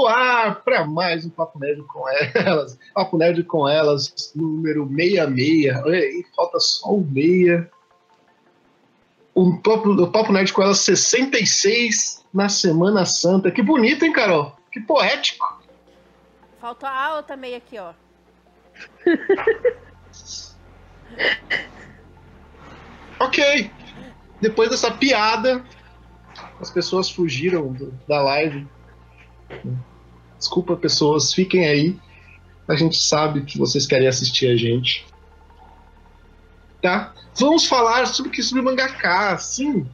no ar para mais um Papo Nerd com elas. Papo Nerd com elas, número 66. Olha aí, falta só o meia. O Papo, o Papo Nerd com elas 66 na Semana Santa. Que bonito, hein, Carol? Que poético. Faltou a outra meia aqui, ó. ok. Depois dessa piada, as pessoas fugiram do, da live. Desculpa, pessoas, fiquem aí. A gente sabe que vocês querem assistir a gente. Tá? Vamos falar sobre que sobre mangaká, sim.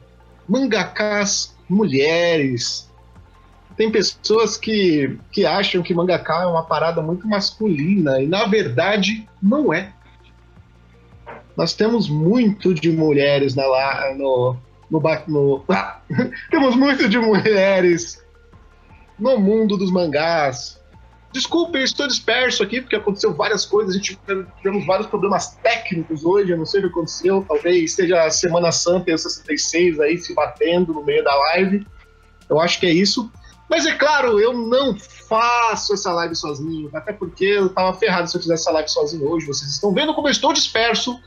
Mangakas mulheres. Tem pessoas que, que acham que mangaká é uma parada muito masculina e na verdade não é. Nós temos muito de mulheres na no no, no ah, temos muito de mulheres no mundo dos mangás. Desculpe, estou disperso aqui, porque aconteceu várias coisas, a gente tivemos vários problemas técnicos hoje, eu não sei o que aconteceu, talvez seja a Semana Santa e o 66 aí se batendo no meio da live. Eu acho que é isso. Mas é claro, eu não faço essa live sozinho, até porque eu tava ferrado se eu fizesse essa live sozinho hoje. Vocês estão vendo como eu estou disperso.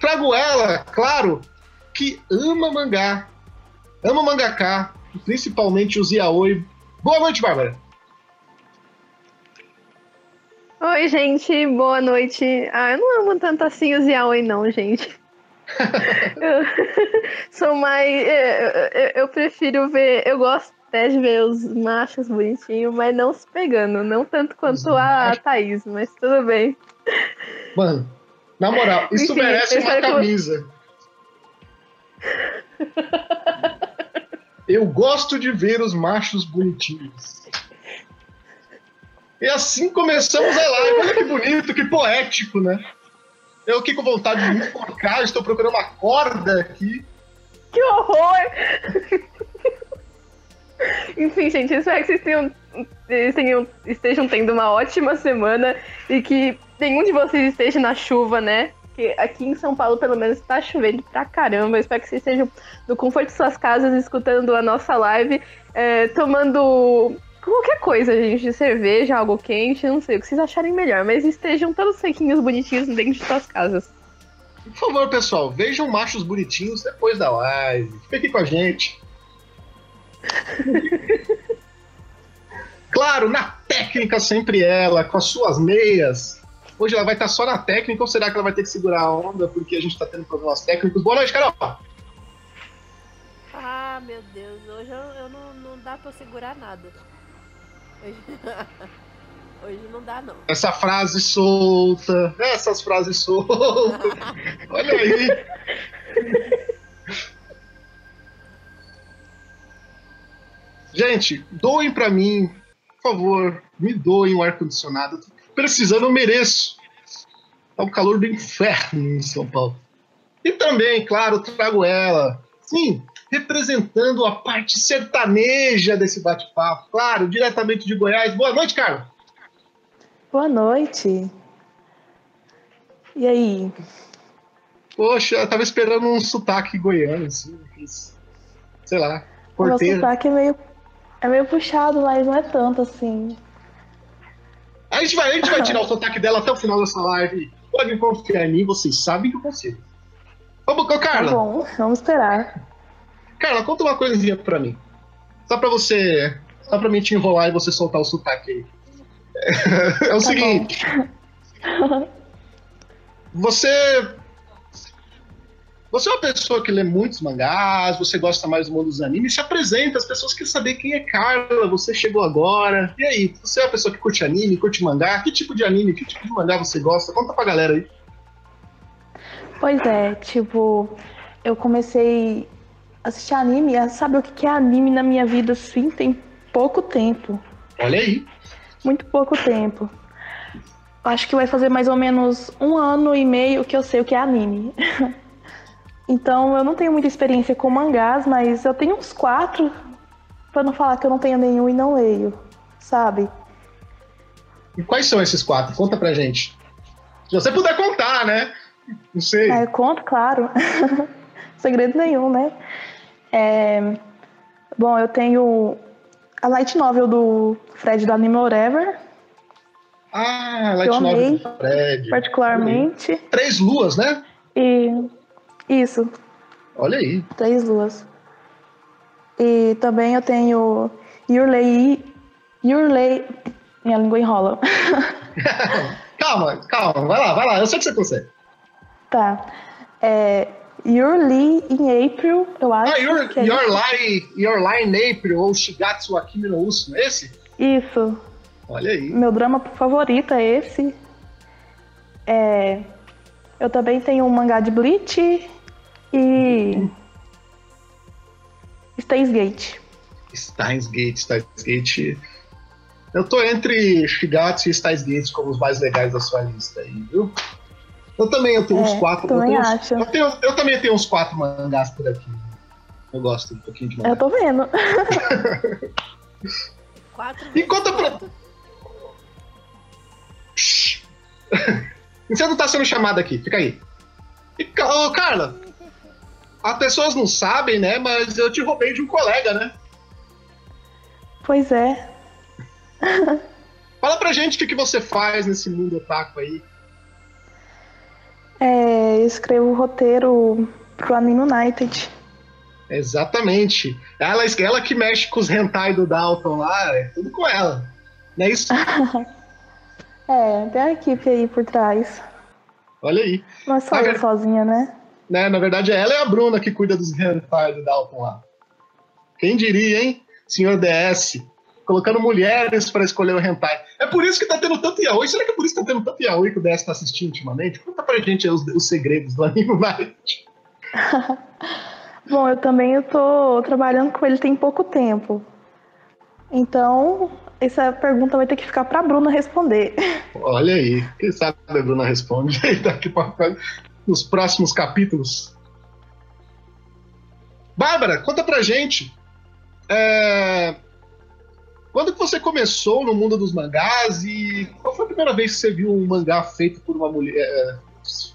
Trago ela, claro, que ama mangá, ama mangaká, principalmente os yaoi. Boa noite, Bárbara. Oi, gente, boa noite. Ah, eu não amo tanto assim os yaoi, não, gente. eu sou mais. Eu, eu, eu, prefiro ver. Eu gosto até de ver os machos bonitinhos, mas não se pegando. Não tanto quanto a Thaís, mas tudo bem. Mano, na moral, isso Enfim, merece uma camisa. Eu gosto de ver os machos bonitinhos. E assim começamos a live. Olha que bonito, que poético, né? Eu aqui com vontade de me enforcar, estou procurando uma corda aqui. Que horror! Enfim, gente, espero que vocês tenham, tenham, estejam tendo uma ótima semana e que nenhum de vocês esteja na chuva, né? Porque aqui em São Paulo, pelo menos, tá chovendo pra caramba. Eu espero que vocês estejam no conforto de suas casas, escutando a nossa live, é, tomando qualquer coisa, gente, de cerveja, algo quente, não sei o que vocês acharem melhor, mas estejam todos sequinhos, bonitinhos dentro de suas casas. Por favor, pessoal, vejam machos bonitinhos depois da live. Fique com a gente. claro, na técnica sempre ela, com as suas meias, Hoje ela vai estar só na técnica ou será que ela vai ter que segurar a onda porque a gente está tendo problemas técnicos? Boa noite, Carol! Ah, meu Deus, hoje eu, eu não, não dá pra segurar nada. Hoje... hoje não dá, não. Essa frase solta, essas frases soltas. Olha aí. Gente, doem para mim, por favor, me doem um ar-condicionado precisando, eu mereço. Tá o calor do inferno em São Paulo. E também, claro, trago ela. Sim, representando a parte sertaneja desse bate-papo. Claro, diretamente de Goiás. Boa noite, Carla. Boa noite. E aí? Poxa, eu tava esperando um sotaque goiano, assim. Sei lá, porteiro. O sotaque é meio, é meio puxado, mas não é tanto assim. A gente vai, a gente vai tirar o sotaque dela até o final dessa live. Podem confiar em mim, vocês sabem que eu consigo. Vamos, Carla. Tá bom, vamos esperar. Carla, conta uma coisinha pra mim. Só pra você. Só pra mim te enrolar e você soltar o sotaque aí. É, é o tá seguinte. você você é uma pessoa que lê muitos mangás, você gosta mais do mundo dos animes, se apresenta, as pessoas querem saber quem é Carla, você chegou agora. E aí, você é uma pessoa que curte anime, curte mangá? Que tipo de anime, que tipo de mangá você gosta? Conta pra galera aí. Pois é, tipo, eu comecei a assistir anime, sabe o que é anime na minha vida assim, tem pouco tempo. Olha aí. Muito pouco tempo. Acho que vai fazer mais ou menos um ano e meio que eu sei o que é anime. Então eu não tenho muita experiência com mangás, mas eu tenho uns quatro, para não falar que eu não tenho nenhum e não leio, sabe? E quais são esses quatro? Conta pra gente. Se você puder contar, né? Não sei. É, conto, claro. Segredo nenhum, né? É... Bom, eu tenho a light novel do Fred do Anime Whatever, Ah, Light Eu Novel do Fred. particularmente. Três luas, né? E isso, Olha aí. três luas. E também eu tenho. Your Lay. Minha língua enrola. calma, calma, vai lá, vai lá. Eu sei que você consegue. tá. É. Your Lee in April, eu acho. Ah, Your, que é your, line, your Line April ou Shigatsu Akimi no Uso, é esse? Isso. Olha aí. Meu drama favorito é esse. É, eu também tenho um mangá de Bleach e. Steins Gate. Steins Gate, Steins Gate. Eu tô entre Shigatsu e Steins Gate como os mais legais da sua lista aí, viu? Eu também eu tenho É, uns quatro. Eu, também tenho uns- acho. eu, tenho- eu também tenho uns quatro mangás por aqui. Eu gosto um pouquinho de Eu mangá. tô vendo. Quatro E conta pra-. Você não tá sendo chamado aqui, fica aí. E, ô, Carla, as pessoas não sabem, né? Mas eu te roubei de um colega, né? Pois é. Fala pra gente o que, que você faz nesse mundo otaku aí. É, eu escrevo o roteiro pro Anime United. Exatamente. Ela, ela que mexe com os hentai do Dalton lá, é tudo com ela. Não é isso? É, tem a equipe aí por trás. Olha aí. É só eu cara. sozinha, né? Né, na verdade, ela é a Bruna que cuida dos hentai do Dalton lá. Quem diria, hein? Senhor DS. Colocando mulheres pra escolher o hentai. É por isso que tá tendo tanto yaoi. Será que é por isso que tá tendo tanto yaoi que o DS tá assistindo ultimamente? Conta pra gente aí os, os segredos do Anime Night. Bom, eu também eu tô trabalhando com ele tem pouco tempo. Então, essa pergunta vai ter que ficar pra Bruna responder. Olha aí. Quem sabe a Bruna responde daqui pra nos próximos capítulos. Bárbara, conta pra gente. é, Quando que você começou no mundo dos mangás e qual foi a primeira vez que você viu um mangá feito por uma mulher, é,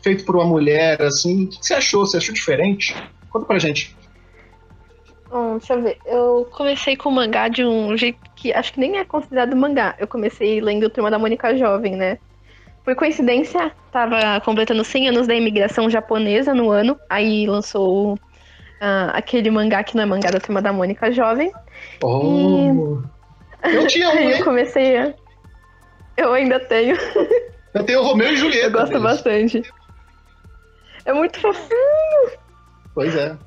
feito por uma mulher assim? O que você achou? Você achou diferente? Conta pra gente. Bom, deixa eu ver. Eu comecei com mangá de um jeito que acho que nem é considerado mangá. Eu comecei lendo Turma da Mônica Jovem, né? Por coincidência, tava completando 100 anos da imigração japonesa no ano. Aí lançou ah, aquele mangá que não é mangá da Turma da Mônica Jovem. Oh. Eu tinha um, eu comecei a... Eu ainda tenho. Eu tenho o Romeu e Julieta. Eu gosto bastante. É muito fofinho. Pois é.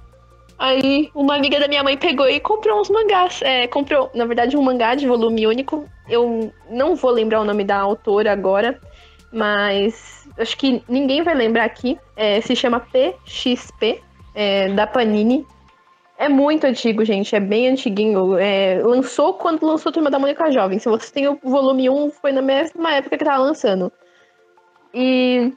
Aí uma amiga da minha mãe pegou e comprou uns mangás. É, comprou, na verdade, um mangá de volume único. Eu não vou lembrar o nome da autora agora, mas acho que ninguém vai lembrar aqui. É, se chama PXP, é, da Panini. É muito antigo, gente. É bem antiguinho. É, lançou quando lançou Turma da Mônica Jovem. Se você tem o volume 1, foi na mesma época que tava lançando. E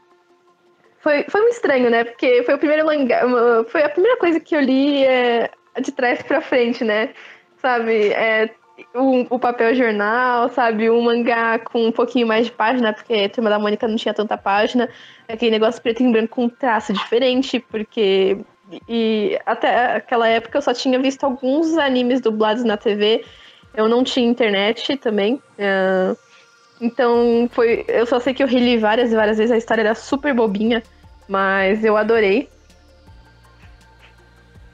foi, foi um estranho, né? Porque foi o primeiro mangá, foi a primeira coisa que eu li é, de trás pra frente, né? Sabe? É, o, o papel jornal, sabe? Um mangá com um pouquinho mais de página, porque Turma da Mônica não tinha tanta página. Aquele negócio preto e branco com traço diferente, porque. E até aquela época eu só tinha visto alguns animes dublados na TV. Eu não tinha internet também. é, então foi. Eu só sei que eu reli várias e várias vezes, a história era super bobinha, mas eu adorei.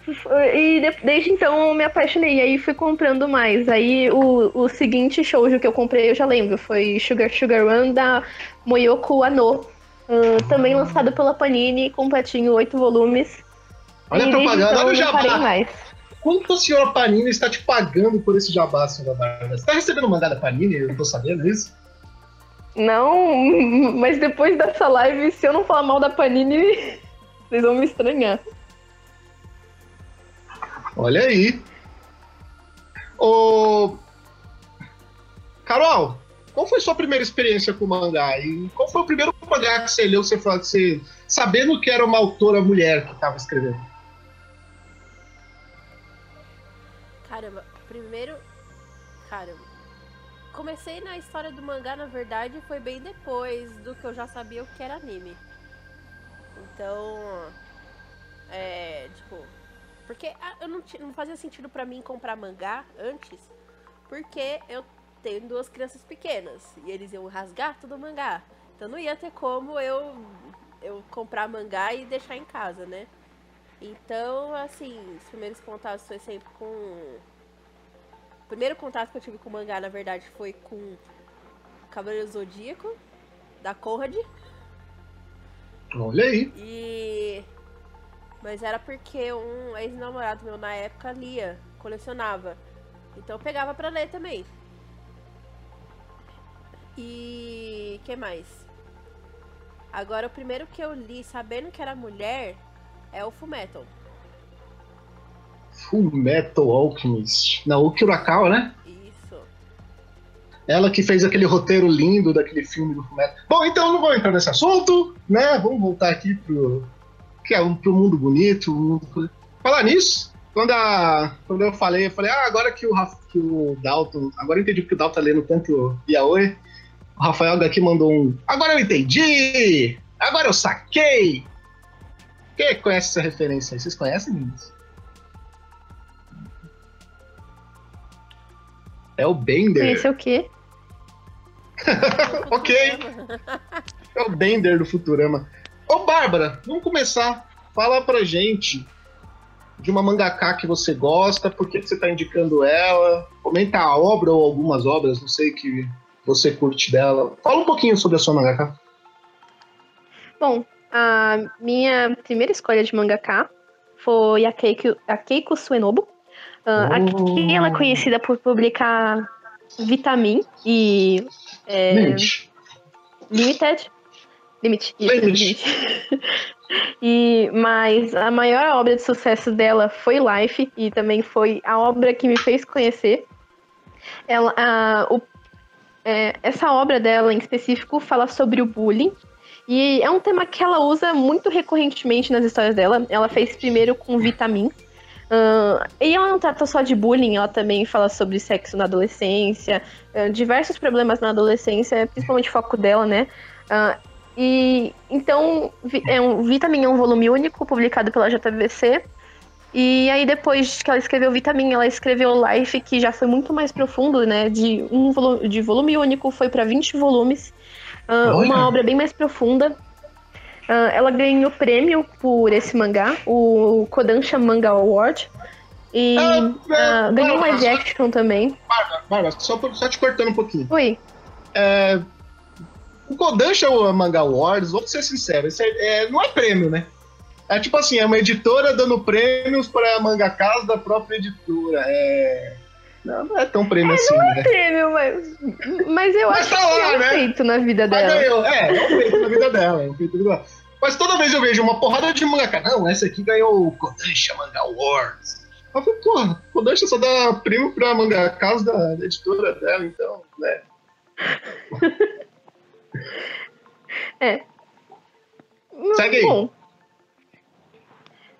E de- desde então eu me apaixonei, aí fui comprando mais. Aí o, o seguinte shoujo que eu comprei, eu já lembro, foi Sugar Sugar Run da Moyoko Ano. ah, também lançado pela Panini, completinho, oito volumes. Olha a e desde propaganda, então olha o jabá. mais. Quanto a senhora Panini está te pagando por esse jabá, senhora Bárbara? Você tá recebendo mangá da Panini? Eu não tô sabendo disso. Não, mas depois dessa live, se eu não falar mal da Panini, vocês vão me estranhar. Olha aí. Ô. Carol, qual foi sua primeira experiência com mangá? E qual foi o primeiro mangá que você leu, você falou você. sabendo que era uma autora mulher que estava escrevendo? Caramba, primeiro. Caramba. Comecei na história do mangá, na verdade, foi bem depois do que eu já sabia o que era anime. Então. É. Tipo. Porque ah, eu não, não fazia sentido pra mim comprar mangá antes. porque eu tenho duas crianças pequenas e eles iam rasgar todo o mangá. Então não ia ter como eu eu comprar mangá e deixar em casa, né? Então, assim, os primeiros contatos foi sempre com. O primeiro contato que eu tive com mangá, na verdade, foi com Cavaleiro Zodíaco, da Conrad. Olha aí. E. Mas era porque um ex-namorado meu na época lia, colecionava. Então eu pegava pra ler também. E. que mais? Agora, o primeiro que eu li sabendo que era mulher é o Fullmetal. Full Metal Alchemist. Não, o Kurakawa, né? Isso. Ela que fez aquele roteiro lindo daquele filme do Fullmetal. Bom, então não vou entrar nesse assunto, né? Vamos voltar aqui pro, que é um, pro mundo bonito. Um. Falar nisso, quando, a, quando eu falei, eu falei, ah, agora que o, que o Dalton. Agora eu entendi porque o Dalton tá lendo tanto Yaoi. O Rafael daqui mandou um. Agora eu entendi! Agora eu saquei! Quem conhece essa referência aí? Vocês conhecem, meninos? É o Bender. Esse é o quê? ok. É o Bender do Futurama. Ô, Bárbara, vamos começar. Fala pra gente de uma mangaká que você gosta, por que você tá indicando ela. Comenta a obra ou algumas obras, não sei, que você curte dela. Fala um pouquinho sobre a sua mangaká. Bom, a minha primeira escolha de mangaká foi a Keiko, a Keiko Suenobu. Ah, Aqui ela é conhecida por publicar Vitamin e é, Limite. Limited. Limit, isso, Limit. Limit. e, mas a maior obra de sucesso dela foi Life, e também foi a obra que me fez conhecer. Ela, a- o- é, essa obra dela em específico fala sobre o bullying. E é um tema que ela usa muito recorrentemente nas histórias dela. Ela fez primeiro com Vitamin. Ah, e ela não trata só de bullying, ela também fala sobre sexo na adolescência, ah, diversos problemas na adolescência, principalmente o foco dela, né? Ah, e então, é um, Vitamin é um volume único, publicado pela JVC. E aí, depois que ela escreveu Vitamin, ela escreveu Life, que já foi muito mais profundo, né? De, um volu de volume único, foi para 20 volumes. Uma obra bem mais profunda. Ah, ela ganhou prêmio por esse mangá, o Kodansha Manga Award. E Ah, ah, é, ganhou Bárbara, live só- action também. Bárbara, Bárbara, só, só te cortando um pouquinho. Oi. É, o Kodansha a Manga Awards, vou ser sincero, é- é- não é prêmio, né? É tipo assim, é uma editora dando prêmios para mangakas da própria editora. É... Não, não é tão prêmio assim, né? Prêmio, mas, mas eu Mas acho tá que lá, é um né? feito na vida Mas dela. ganhou, é, é um feito na vida dela, é um feito na vida dela. Mas toda vez eu vejo uma porrada de mangaka, não, essa aqui ganhou o Kodansha Manga Awards. Eu falei, porra, Kodansha só dá prêmio pra mangakas da, da editora dela, então, né? Segue aí. Bom.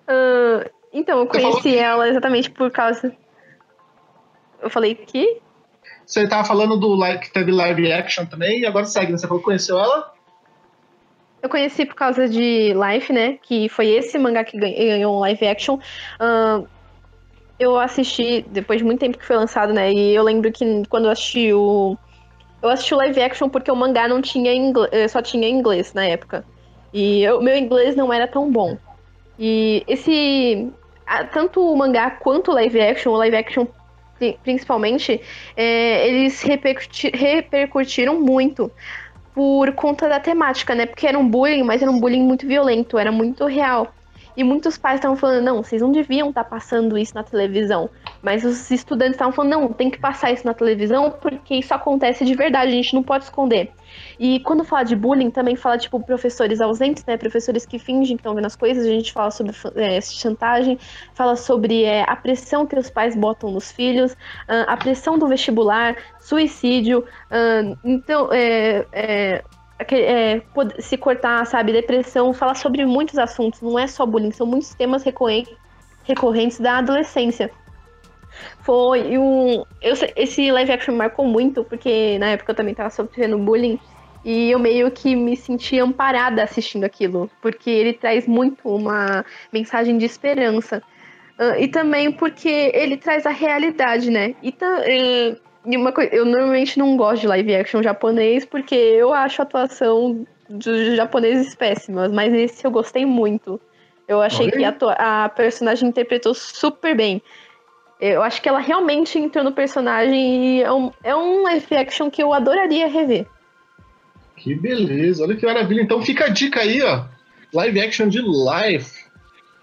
Ah, então, eu conheci ela exatamente por causa. Eu falei que. Você tava falando do live, que teve live action também, e agora segue, né? Você falou que conheceu ela? Eu conheci por causa de Life, né? Que foi esse mangá que ganhou um live action. Ah, eu assisti depois de muito tempo que foi lançado, né? E eu lembro que quando eu assisti o. Eu assisti o live action porque o mangá não tinha inglês, só tinha inglês na época. E o meu inglês não era tão bom. E esse. Tanto o mangá quanto o live action, o live action pri- principalmente, é, eles repercuti- repercutiram muito por conta da temática, né? Porque era um bullying, mas era um bullying muito violento, era muito real. E muitos pais estavam falando, não, vocês não deviam estar passando isso na televisão. Mas os estudantes estavam falando, não, tem que passar isso na televisão porque isso acontece de verdade, a gente não pode esconder. E quando fala de bullying, também fala, tipo, professores ausentes, né? Professores que fingem que estão vendo as coisas. A gente fala sobre é, chantagem, fala sobre é, a pressão que os pais botam nos filhos, ah, a pressão do vestibular, suicídio. ah, então, é, é, se cortar, sabe, depressão, fala sobre muitos assuntos, não é só bullying, são muitos temas recorren- recorrentes da adolescência. Foi um. Eu, esse live action marcou muito, porque na época eu também tava sofrendo bullying. E eu meio que me senti amparada assistindo aquilo, porque ele traz muito uma mensagem de esperança. Ah, e também porque ele traz a realidade, né? E eh, e uma coisa, eu normalmente não gosto de live action japonês porque eu acho a atuação dos japoneses péssimas, mas nesse eu gostei muito. Eu achei Olha que a, a personagem interpretou super bem. Eu acho que ela realmente entrou no personagem e é um, é um live action que eu adoraria rever. Que beleza, olha que maravilha. Então fica a dica aí, ó. Live action de Life.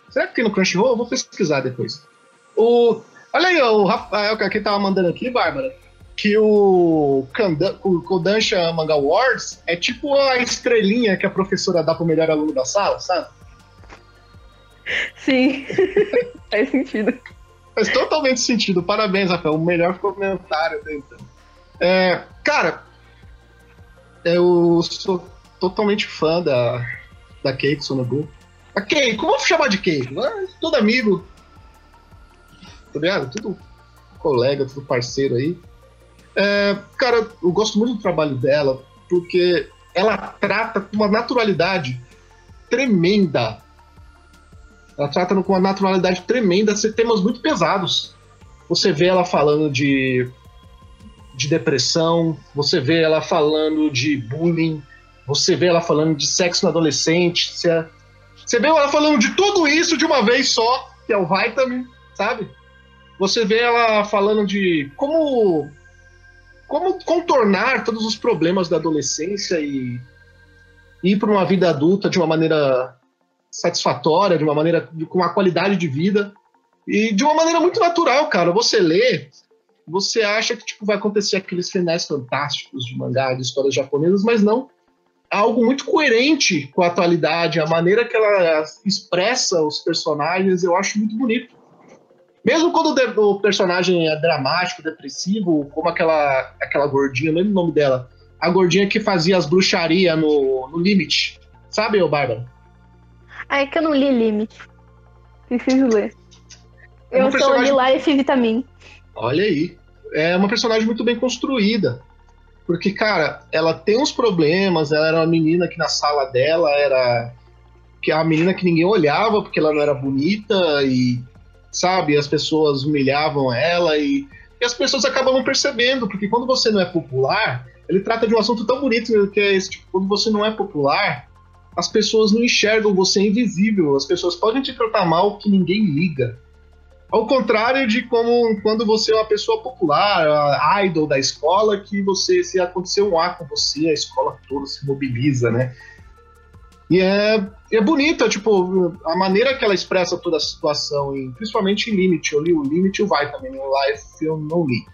Será que tem no Crunchyroll? Eu vou pesquisar depois. O... Olha aí, ó, o Rafael que aqui tava mandando aqui, Bárbara, que o, Kanda... o Kodansha Manga Awards é tipo a estrelinha que a professora dá pro melhor aluno da sala, sabe? Sim, faz sentido. Faz totalmente sentido. Parabéns, Rafael. O melhor comentário dele. É, cara, eu sou totalmente fã da, da Keiko Sonobu. A Keiko, vamos chamar de Keiko. Ah, Todo amigo. Tá ligado? Tudo colega, tudo parceiro aí. É, cara, eu gosto muito do trabalho dela, porque ela trata com uma naturalidade tremenda ela trata com uma naturalidade tremenda temas muito pesados. Você vê ela falando de, de depressão, você vê ela falando de bullying, você vê ela falando de sexo na adolescência, você vê ela falando de tudo isso de uma vez só, que é o Vitamin, sabe? Você vê ela falando de como como contornar todos os problemas da adolescência e ir para uma vida adulta de uma maneira satisfatória, de uma maneira com uma qualidade de vida e de uma maneira muito natural, cara. Você lê, você acha que tipo vai acontecer aqueles finais fantásticos de mangá, de histórias japonesas, mas não. É algo muito coerente com a atualidade, a maneira que ela expressa os personagens, eu acho muito bonito. Mesmo quando o, personagem é dramático, depressivo, como aquela aquela gordinha, não lembro o nome dela, a gordinha que fazia as bruxarias no, no Limite. Sabe, ô Bárbara? Ah, é que eu não li Limite. Preciso ler. É Eu só li personagem- Life Vitamin. Olha aí. É uma personagem muito bem construída. Porque, cara, ela tem uns problemas. Ela era uma menina que na sala dela era. que é uma menina que ninguém olhava porque ela não era bonita e, sabe, as pessoas humilhavam ela e, e as pessoas acabam não percebendo. Porque quando você não é popular, ele trata de um assunto tão bonito que é esse. Tipo, quando você não é popular, as pessoas não enxergam você é invisível. As pessoas podem te tratar mal que ninguém liga. Ao contrário de como quando você é uma pessoa popular, a idol da escola, que você, se acontecer um A com você, a escola toda se mobiliza, né? E é, é bonita, tipo, a maneira que ela expressa toda a situação, em, principalmente em Limit. Eu li o Limit e o Vitamin, o Life eu não li.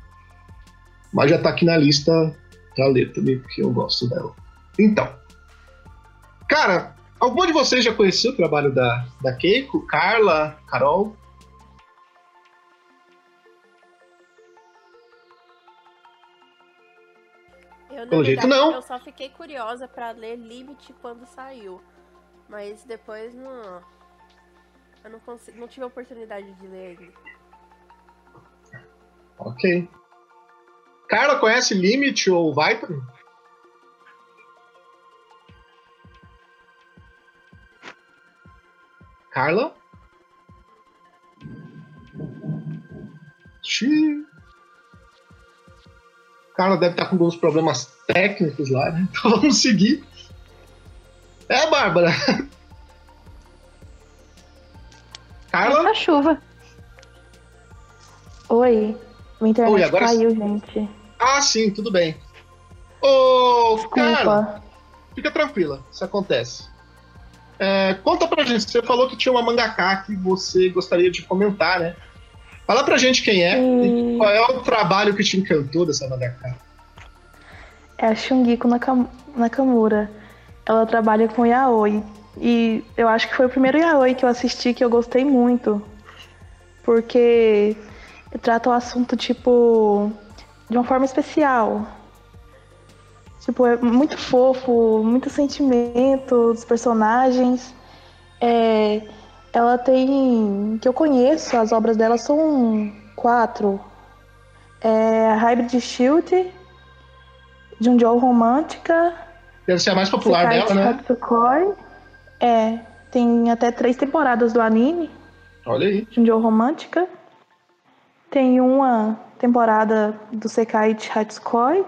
Mas já tá aqui na lista pra ler também, porque eu gosto dela. Então, cara, alguma de vocês já conheceu o trabalho da, da Keiko? Carla, Carol? Pelo jeito, não. Eu só fiquei curiosa pra ler Limit quando saiu. Mas depois não. Eu não, não tive a oportunidade de ler ainda. Ok. Carla conhece Limit ou Vitamin? Carla? Xiii. Carla deve estar com alguns problemas técnicos lá, né? Então vamos seguir. É, Bárbara. Carla? A chuva. Oi. Minha internet Oi, agora caiu, gente. Ah, sim, tudo bem. Ô, Carla. Fica tranquila, isso acontece. É, conta pra gente, você falou que tinha uma mangaká que você gostaria de comentar, né? Fala pra gente quem é e E qual é o trabalho que te encantou dessa mangaká. É a Shungiko Nakam- Nakamura. Ela trabalha com yaoi. E eu acho que foi o primeiro yaoi que eu assisti que eu gostei muito. Porque trata o assunto, tipo, de uma forma especial. Tipo, é muito fofo, muito sentimento dos personagens. É, ela tem. que eu conheço, as obras dela são quatro. É Hybrid Shield, Junjo Romântica, Deve ser a mais popular dela, né? Hatsukoi. É, tem até três temporadas do anime, Olha aí. Junjo Romântica. Tem uma temporada do Sekai Hatsukoi.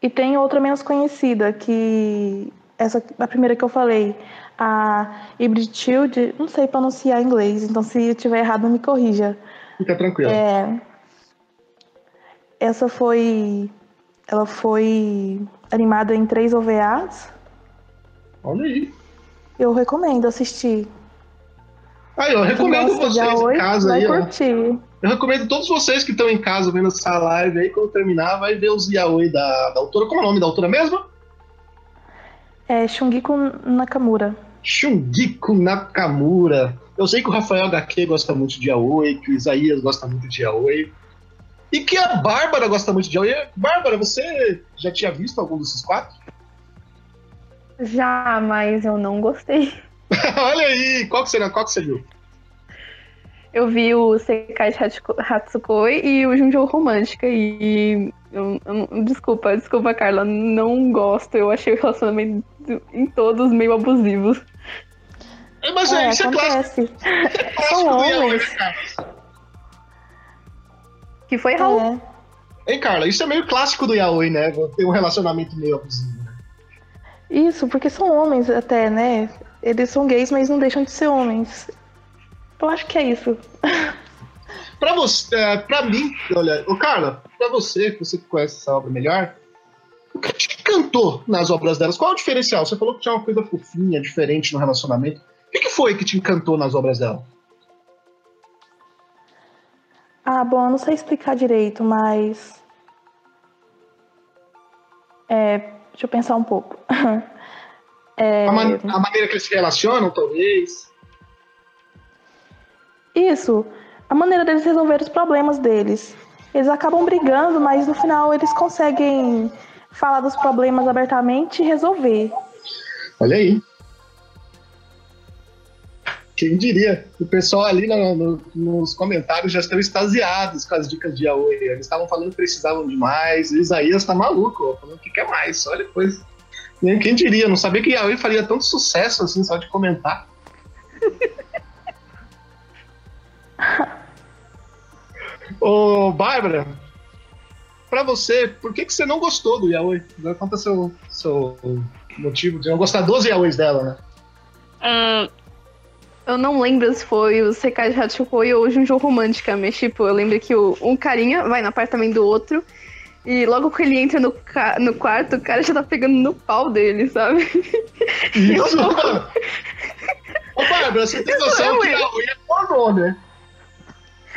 E tem outra menos conhecida, que essa a primeira que eu falei, a Hybrid Shield, não sei pronunciar em inglês, então se eu tiver errado me corrija. Fica tranquilo. É, essa foi ela foi animada em três OVAs. Olha aí. Eu recomendo assistir. Aí, eu recomendo vocês em casa vai aí, ó. curtir. Eu recomendo todos vocês que estão em casa vendo essa live aí, quando terminar, vai ver os yaoi da, da autora. Como é o nome da autora mesmo? É Shungiku Nakamura. Shungiku Nakamura. Eu sei que o Rafael HQ gosta muito de yaoi, que o Isaías gosta muito de yaoi. E que a Bárbara gosta muito de yaoi. Bárbara, você já tinha visto algum desses quatro? Já, mas eu não gostei. Olha aí, qual que, você, qual que você viu? Eu vi o Sekai Hatsukoi e o Junjo Romântica e eu, eu- desculpa, desculpa, Carla, não gosto. Eu achei o relacionamento em todos meio abusivos. É, Mas É, isso é clássico, acontece. clássico São do yaoi, homens. Que foi Raul. É. Hein, Carla? Isso é meio clássico do yaoi, né? Ter um relacionamento meio abusivo. né? Isso, porque são homens até, né? Eles são gays, mas não deixam de ser homens. Eu acho que é isso. Pra você, é, pra mim, olha, ô Carla, pra você, que você que conhece essa obra melhor, o que te encantou nas obras delas? Qual é o diferencial? Você falou que tinha uma coisa fofinha, diferente no relacionamento. O que, que foi que te encantou nas obras dela? Ah, bom, eu não sei explicar direito, mas. É, deixa eu pensar um pouco. É, A, man- a maneira que eles se relacionam, talvez. Isso, a maneira deles resolver os problemas deles. Eles acabam brigando, mas no final eles conseguem falar dos problemas abertamente e resolver. Olha aí. Quem diria? O pessoal ali no- no- nos comentários já estão extasiados com as dicas de Yaoi. Eles estavam falando que precisavam de mais. O Isaías tá maluco, ó, falando que quer mais. Olha coisa. Nem Quem diria? Não sabia que Yaoi faria tanto sucesso assim só de comentar. Ô, Bárbara, pra você, por que, que você não gostou do Yaoi? Conta seu, seu motivo de não gostar dos Yaois dela, né? Ah, eu não lembro se foi o Sekai Hatsukoi ou o Junjo Romântica, mas tipo, eu lembro que o, um carinha vai no apartamento do outro e logo que ele entra no, ca- no quarto, o cara já tá pegando no pau dele, sabe? Isso, mano. Ô, Bárbara, você tem noção que Yaoi é pornô, né?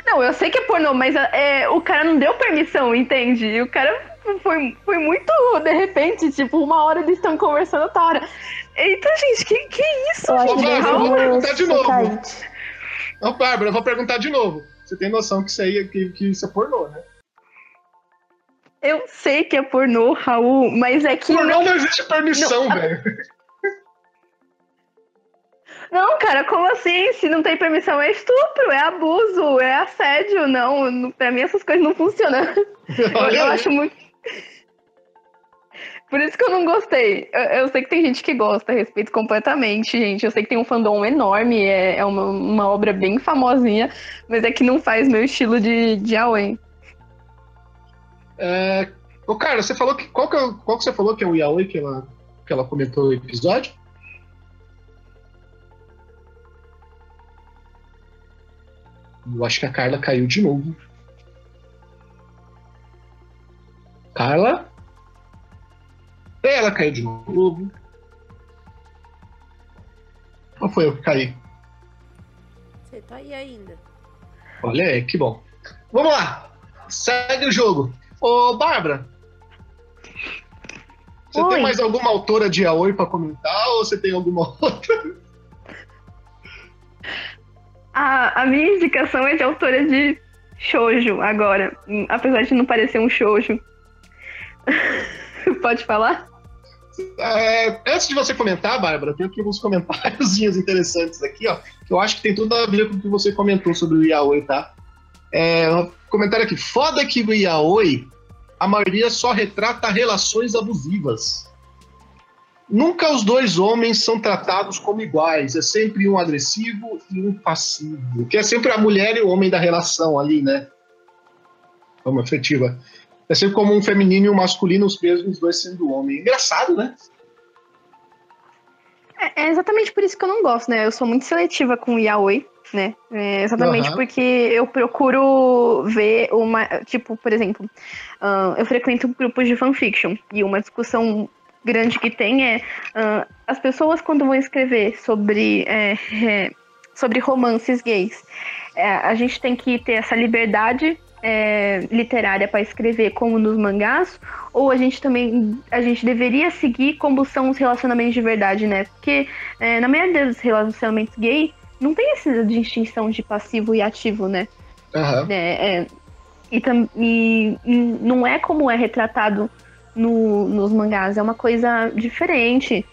Não, eu sei que é pornô, mas é, o cara não deu permissão, entende? E o cara foi, foi muito de repente, tipo, uma hora eles estão conversando outra hora. Eita, gente, que, que isso? Eu Ô, que Bárbara, ser perguntar de novo. Sekait. Ô, Bárbara, eu vou perguntar de novo. Você tem noção que isso aí é- que, que isso é pornô, né? Eu sei que é pornô, Raul, mas é que Pornô não, não existe permissão, velho. não, cara, como assim? Se não tem permissão é estupro, é abuso, é assédio, não, não pra mim essas coisas não funcionam. Eu, Olha eu acho muito. Por isso que eu não gostei. Eu, eu sei que tem gente que gosta, respeito completamente, gente. Eu sei que tem um fandom enorme, é, é uma, uma obra bem famosinha, mas é que não faz meu estilo de, de Aoi. É... Ô, cara, você falou que. Qual que, é, qual que você falou que é o Yaoi que ela, que ela comentou no episódio? Eu acho que a Carla caiu de novo. Carla? Ela caiu de novo. Ou foi eu que caí? Você tá aí ainda. Olha aí, que bom. Vamos lá. Segue o jogo. Ô, Bárbara. Você Oi. tem mais alguma autora de Aoi pra comentar ou você tem alguma outra? A, a minha indicação é de autora de shoujo agora, hum, apesar de não parecer um shoujo. Pode falar? É, antes de você comentar, Bárbara, tem aqui uns comentários interessantes aqui, ó. Que eu acho que tem tudo a ver com o que você comentou sobre o Yaoi, tá? É, um comentário aqui. Foda que o Yaoi, a maioria só retrata relações abusivas. nunca os dois homens são tratados como iguais. É sempre um agressivo e um passivo. Que é sempre a mulher e o homem da relação ali, né? Vamos, afetiva. É sempre como um feminino e um masculino, os mesmos dois sendo homem. Engraçado, né? É, é exatamente por isso que eu não gosto, né? Eu sou muito seletiva com o yaoi, né? É exatamente uhum. porque eu procuro ver uma. Tipo, por exemplo, uh, eu frequento grupos de fanfiction e uma discussão grande que tem é uh, as pessoas quando vão escrever sobre, é, é, sobre romances gays, é, a gente tem que ter essa liberdade é, literária para escrever como nos mangás, ou a gente também a gente deveria seguir como são os relacionamentos de verdade, né? Porque é, na maioria dos relacionamentos gay não tem essa distinção de passivo e ativo, né? Uhum. É, e, e, e, não é como é retratado no, nos mangás, é uma coisa diferente.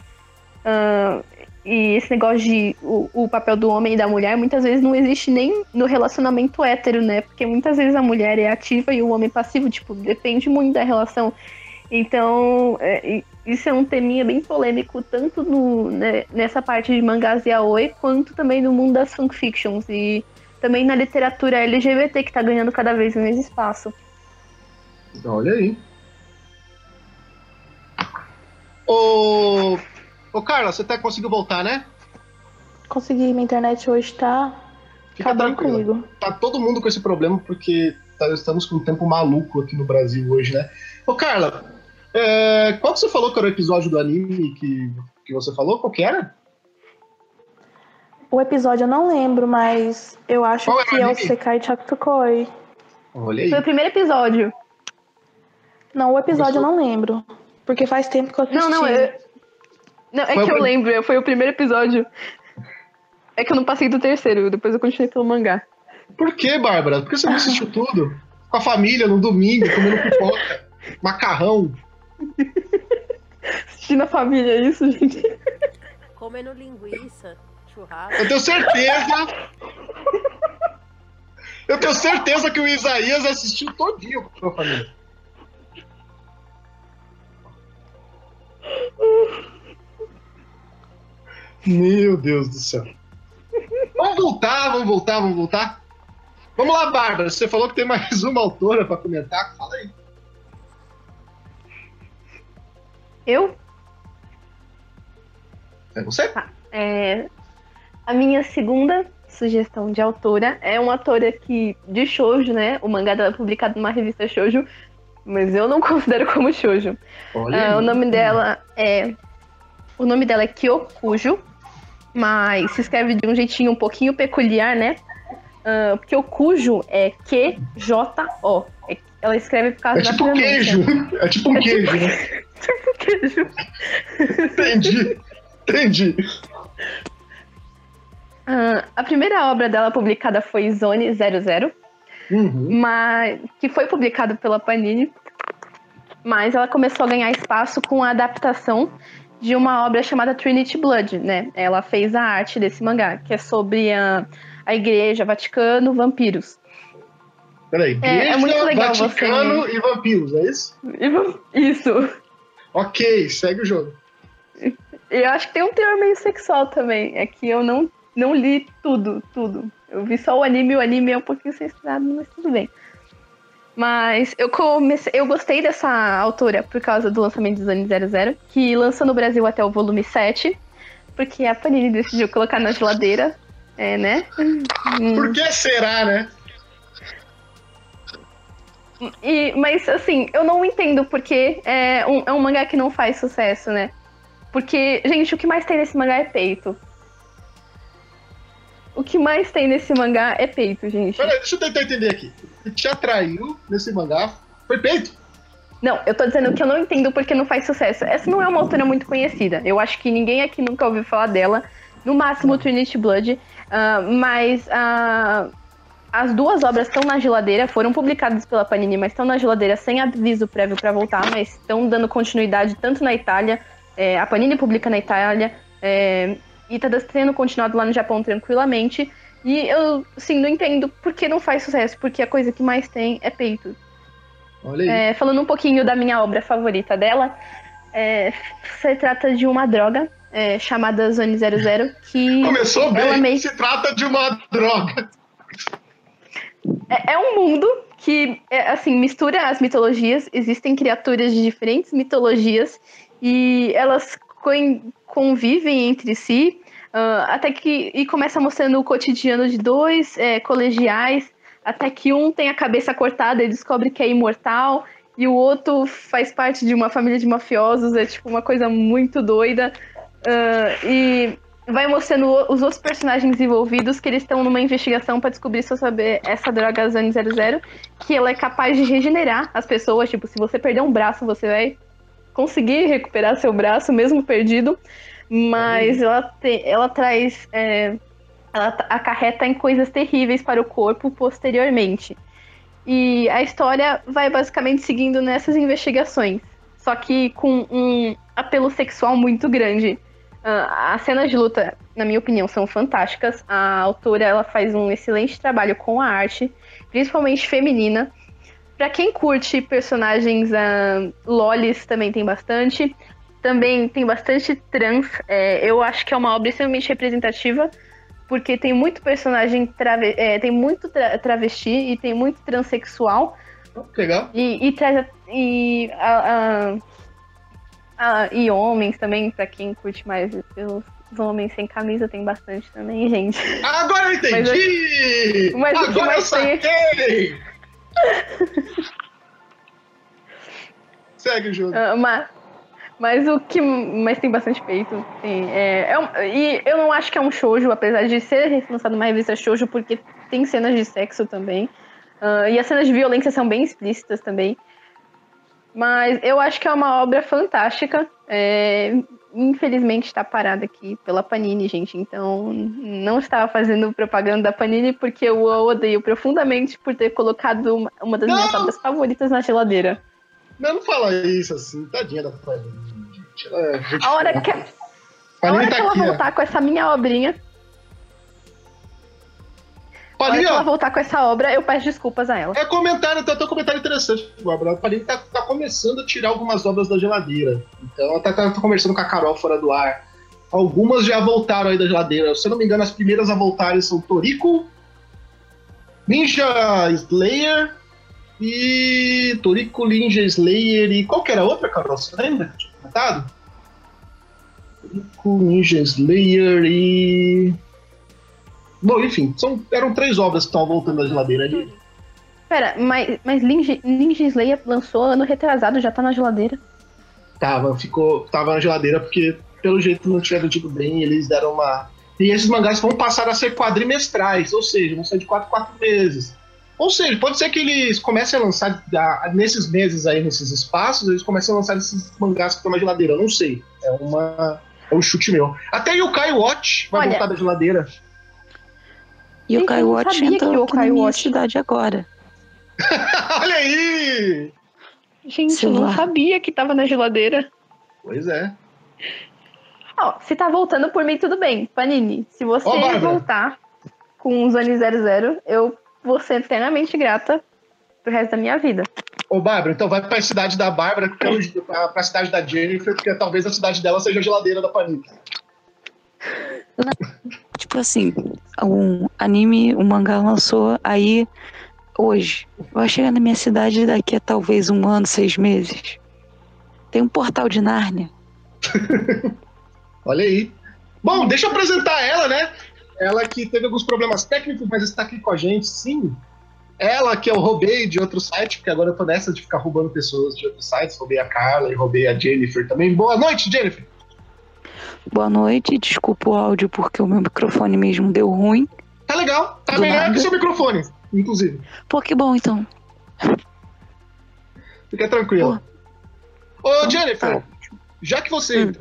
Uh, e esse negócio de o, o, papel do homem e da mulher muitas vezes não existe nem no relacionamento hétero, né? Porque muitas vezes a mulher é ativa e o homem é passivo, tipo, depende muito da relação. Então, é, isso é um teminha bem polêmico, tanto no, né, nessa parte de mangás e aoi, quanto também no mundo das fanfictions e também na literatura LGBT, que tá ganhando cada vez mais espaço. Olha aí. Ô, Ô, Carla, você até conseguiu voltar, né? Consegui, minha internet hoje tá. Fica tranquilo. Comigo. Tá todo mundo com esse problema porque tá, estamos com um tempo maluco aqui no Brasil hoje, né? Ô, Carla, é, qual que você falou que era o episódio do anime que, que você falou? Qual que era? O episódio eu não lembro, mas eu acho qual que é o Sekai Chakutukoi. Olha aí. Foi o primeiro episódio. Não, o episódio Começou... eu não lembro. Porque faz tempo que eu assisti. Não, não, eu, não, é foi que eu lembro, foi o primeiro episódio. É que eu não passei do terceiro, depois eu continuei pelo mangá. Por que, Bárbara? Por que você não assistiu tudo? Com a família, no domingo, comendo pipoca, macarrão. Assistindo a família, é isso, gente? Comendo linguiça, churrasco. Eu tenho certeza. eu tenho certeza que o Isaías assistiu todinho com a família. Meu Deus do céu. Vamos voltar, vamos voltar, vamos voltar. Vamos lá, Bárbara. Você falou que tem mais uma autora para comentar. Fala aí. Eu? É você? Tá. É, a minha segunda sugestão de autora é uma autora que de shoujo, né? O mangá dela é publicado numa revista shoujo, mas eu não considero como shoujo. Uh, o nome dela é o nome dela é Kyokujo mas se escreve de um jeitinho um pouquinho peculiar, né? Uh, porque o cujo é Q-J-O. É, ela escreve por causa é da tipo queijo. É tipo um é queijo, tipo... né? tipo queijo. Entendi. Entendi. Uh, a primeira obra dela publicada foi Zone 00, uhum. mas, que foi publicado pela Panini, mas ela começou a ganhar espaço com a adaptação de uma obra chamada Trinity Blood, né? Ela fez a arte desse mangá, que é sobre a, a igreja, Vaticano, vampiros. Peraí, igreja, é, é muito legal Vaticano você... e vampiros, é isso? Isso. Ok, segue o jogo. Eu acho que tem um teor meio sexual também. É que eu não, não li tudo, tudo. Eu vi só o anime, o anime é um pouquinho censurado, mas tudo bem. Mas eu comecei, eu gostei dessa autora por causa do lançamento dos anos 00, que lança no Brasil até o volume 7, porque a Panini decidiu colocar na geladeira, é, né? Por que será, né? E, mas assim, eu não entendo porque é um, é um mangá que não faz sucesso, né? Porque, gente, o que mais tem nesse mangá é peito. O que mais tem nesse mangá é peito, gente. Peraí, deixa eu tentar entender aqui que te atraiu nesse mangá foi peito. Não, eu tô dizendo que eu não entendo porque não faz sucesso. Essa não é uma autora muito conhecida. Eu acho que ninguém aqui nunca ouviu falar dela. No máximo, Trinity Blood. Uh, mas uh, as duas obras estão na geladeira, foram publicadas pela Panini, mas estão na geladeira sem aviso prévio para voltar, mas estão dando continuidade tanto na Itália. É, a Panini publica na Itália. É, e tá sendo continuado lá no Japão tranquilamente. E eu, assim, não entendo por que não faz sucesso, porque a coisa que mais tem é peito. Olha aí. É, falando um pouquinho da minha obra favorita dela, É, se trata de uma droga é, chamada Zone 00 que. Começou bem, meio- se trata de uma droga. É, é um mundo que, é, assim, mistura as mitologias. Existem criaturas de diferentes mitologias e elas convivem entre si. Ah, até que. E começa mostrando o cotidiano de dois é, colegiais. Até que um tem a cabeça cortada e descobre que é imortal. E o outro faz parte de uma família de mafiosos. É tipo uma coisa muito doida. Ah, e vai mostrando os outros personagens envolvidos que eles estão numa investigação para descobrir sobre essa droga Zone 00, que ela é capaz de regenerar as pessoas. Tipo, se você perder um braço, você vai conseguir recuperar seu braço, mesmo perdido. Mas ela, te- ela traz. é, ela acarreta em coisas terríveis para o corpo posteriormente. E a história vai basicamente seguindo nessas investigações. Só que com um apelo sexual muito grande. Ah, as cenas de luta, na minha opinião, são fantásticas. A autora ela faz um excelente trabalho com a arte, principalmente feminina. Pra quem curte personagens ah, lolis, também tem bastante. Também tem bastante trans. É, eu acho que é uma obra extremamente representativa, porque tem muito personagem trave- é, tem muito tra- travesti e tem muito transexual. Legal. E, e traz. a- E, a- a- a- e homens também, pra quem curte mais os, homens sem camisa, tem bastante também, gente. Agora eu entendi! Mas que Agora eu saquei! Segue o jogo. Ah, mas, mas o que. Mas tem bastante peito. Tem, é, é e eu não acho que é um shoujo, apesar de ser lançado numa revista shoujo, porque tem cenas de sexo também. Ah, e as cenas de violência são bem explícitas também. Mas eu acho que é uma obra fantástica. É, infelizmente está parada aqui pela Panini, gente. Então não estava fazendo propaganda da Panini porque eu odeio profundamente por ter colocado uma, uma das minhas Não! obras favoritas na geladeira. Não, não fala isso assim, tadinha da. Ela é A hora que, a hora tá que ela aqui, ó. voltar com essa minha obrinha, a hora Fanny, que ela ó. voltar com essa obra, eu peço desculpas a ela. É comentário, tem até um comentário interessante. A Fanny tá, tá começando a tirar algumas obras da geladeira. Então ela tá, tá conversando com a Carol fora do ar. Algumas já voltaram aí da geladeira. Se eu não me engano, as primeiras a voltarem são Toriko, Ninja Slayer e. Toriko, Ninja Slayer e. Qual que era a outra, Carol? Você lembra? Tinha comentado? Toriko, Ninja Slayer e. Bom, enfim, são, eram três obras que estão voltando da geladeira ali. Pera, mas, mas Ninja, Ninja Slayer lançou ano retrasado, já tá na geladeira. Tava, ficou, tava na geladeira porque, pelo jeito, não tinha vendido bem. Eles deram uma. E esses mangás vão passar a ser quadrimestrais, ou seja, vão ser de 4 4 meses. Ou seja, pode ser que eles comecem a lançar nesses meses aí, nesses espaços, eles comecem a lançar esses mangás que estão na geladeira. Eu não sei. É uma. É um chute meu. Até Yokai Watch vai Olha- voltar da geladeira. E o Gente, eu Kai não Watch entrou o aqui na minha Watch- cidade agora. Olha aí! Gente, eu não Celular. sabia que tava na geladeira. Pois é. Ó, se tá voltando por mim, tudo bem. Panini, se você Ó, voltar com o Zone 00, eu vou ser eternamente grata pro resto da minha vida. Ô, Bárbara, então vai pra cidade da Bárbara, pra, pra cidade da Jennifer, porque talvez a cidade dela seja a geladeira da Panini. Tipo assim, um anime, um mangá lançou aí hoje. Vai chegar na minha cidade daqui a talvez um ano, seis meses. Tem um portal de Nárnia. Olha aí. Bom, deixa eu apresentar ela, né? Ela que teve alguns problemas técnicos, mas está aqui com a gente, sim. Ela que eu roubei de outro site, porque agora eu tô nessa de ficar roubando pessoas de outros sites. Roubei a Carla e roubei a Jennifer também. Boa noite, Jennifer. Boa noite, desculpa o áudio porque o meu microfone mesmo deu ruim. Tá legal. Tá Do melhor nada. que seu microfone, inclusive. Pô, que bom então. Fica tranquilo. Ô, Jennifer, Tá. já que você Hum.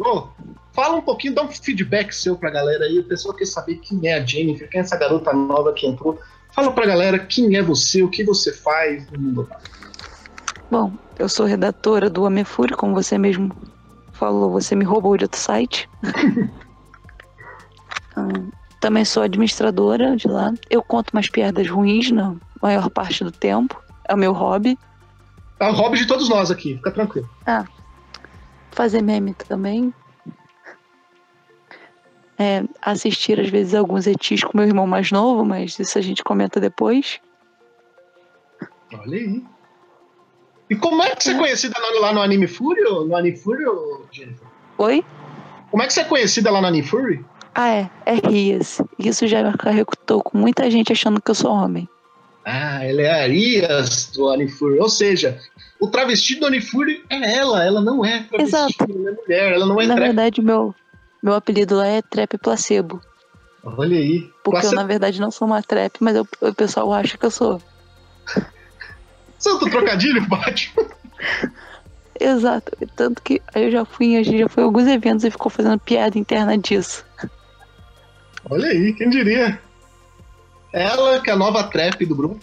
Fala um pouquinho, dá um feedback seu pra galera aí. O pessoal quer saber quem é a Jennifer, quem é essa garota nova que entrou. Fala pra galera quem é você, o que você faz no mundo. Bom, eu sou redatora do Amefuri, como você mesmo falou, você me roubou de outro site. Hum, Também sou administradora de lá. Eu conto umas piadas ruins na maior parte do tempo. É o meu hobby. É o hobby de todos nós aqui, fica tranquilo. fazer meme também. É, assistir às vezes alguns etis com meu irmão mais novo, mas isso a gente comenta depois. Olha aí. E como é que você é conhecida lá no Anime Fury? No Anime Fury, Jennifer? Oi? Como é que você é conhecida lá no Anime Fury? Ah, é. É Rias. Isso já me acarretou com muita gente achando que eu sou homem. Ah, ela é a Rias do Anime Fury. Ou seja, o travesti do Anime Fury é ela. Ela não é travesti, Exato. ela é mulher. Ela não é Na verdade, meu, meu apelido lá é Trap Placebo. Olha aí. Porque Placebo- eu, na verdade, não sou uma trap, mas eu- o pessoal acha que eu sou. Santo trocadilho, Batman. Exato. Tanto que eu já fui, a gente já foi a alguns eventos e ficou fazendo piada interna disso. Olha aí, quem diria? Ela que é a nova trap do grupo.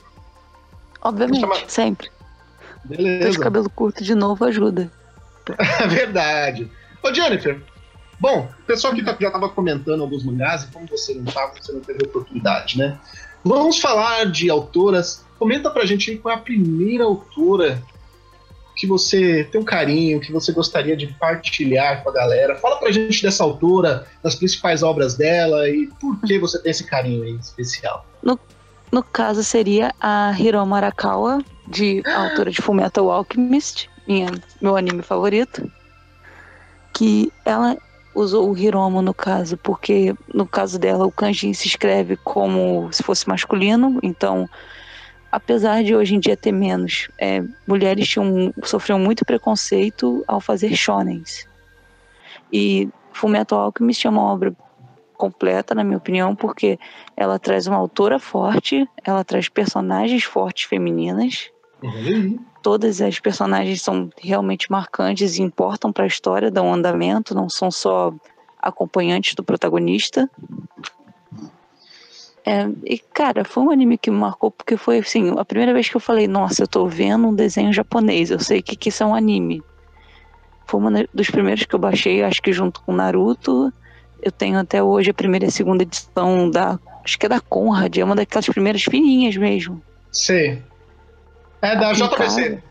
Obviamente, sempre. Ter de Beleza. cabelo curto de novo ajuda. É verdade. Ô, Jennifer, bom, o pessoal aqui tá- já tava comentando alguns mangás, e como você não tava, você não teve oportunidade, né? Vamos falar de autoras. Comenta pra gente qual é a primeira autora que você tem um carinho, que você gostaria de partilhar com a galera. Fala pra gente dessa autora, das principais obras dela e por que você tem esse carinho aí especial. No caso, seria a Hiromo Arakawa, de autora de Fullmetal Alchemist, minha, meu anime favorito. Que ela usou o Hiromo no caso, porque no caso dela o kanji se escreve como se fosse masculino, então apesar de hoje em dia ter menos, é, mulheres tinham, sofriam muito preconceito ao fazer shonens. E Fullmetal Alchemist é uma obra completa, na minha opinião, porque ela traz uma autora forte, ela traz personagens fortes femininas. Todas as personagens são realmente marcantes e importam para a história, dão andamento, não são só acompanhantes do protagonista. É, e, cara, foi um anime que me marcou porque foi assim, a primeira vez que eu falei, nossa, eu tô vendo um desenho japonês, eu sei que, que isso é um anime. Foi um dos primeiros que eu baixei, acho que junto com Naruto. Eu tenho até hoje a primeira e a segunda edição da. Acho que é da Conrad, é uma daquelas primeiras fininhas mesmo. Sei. É da em JBC. casa.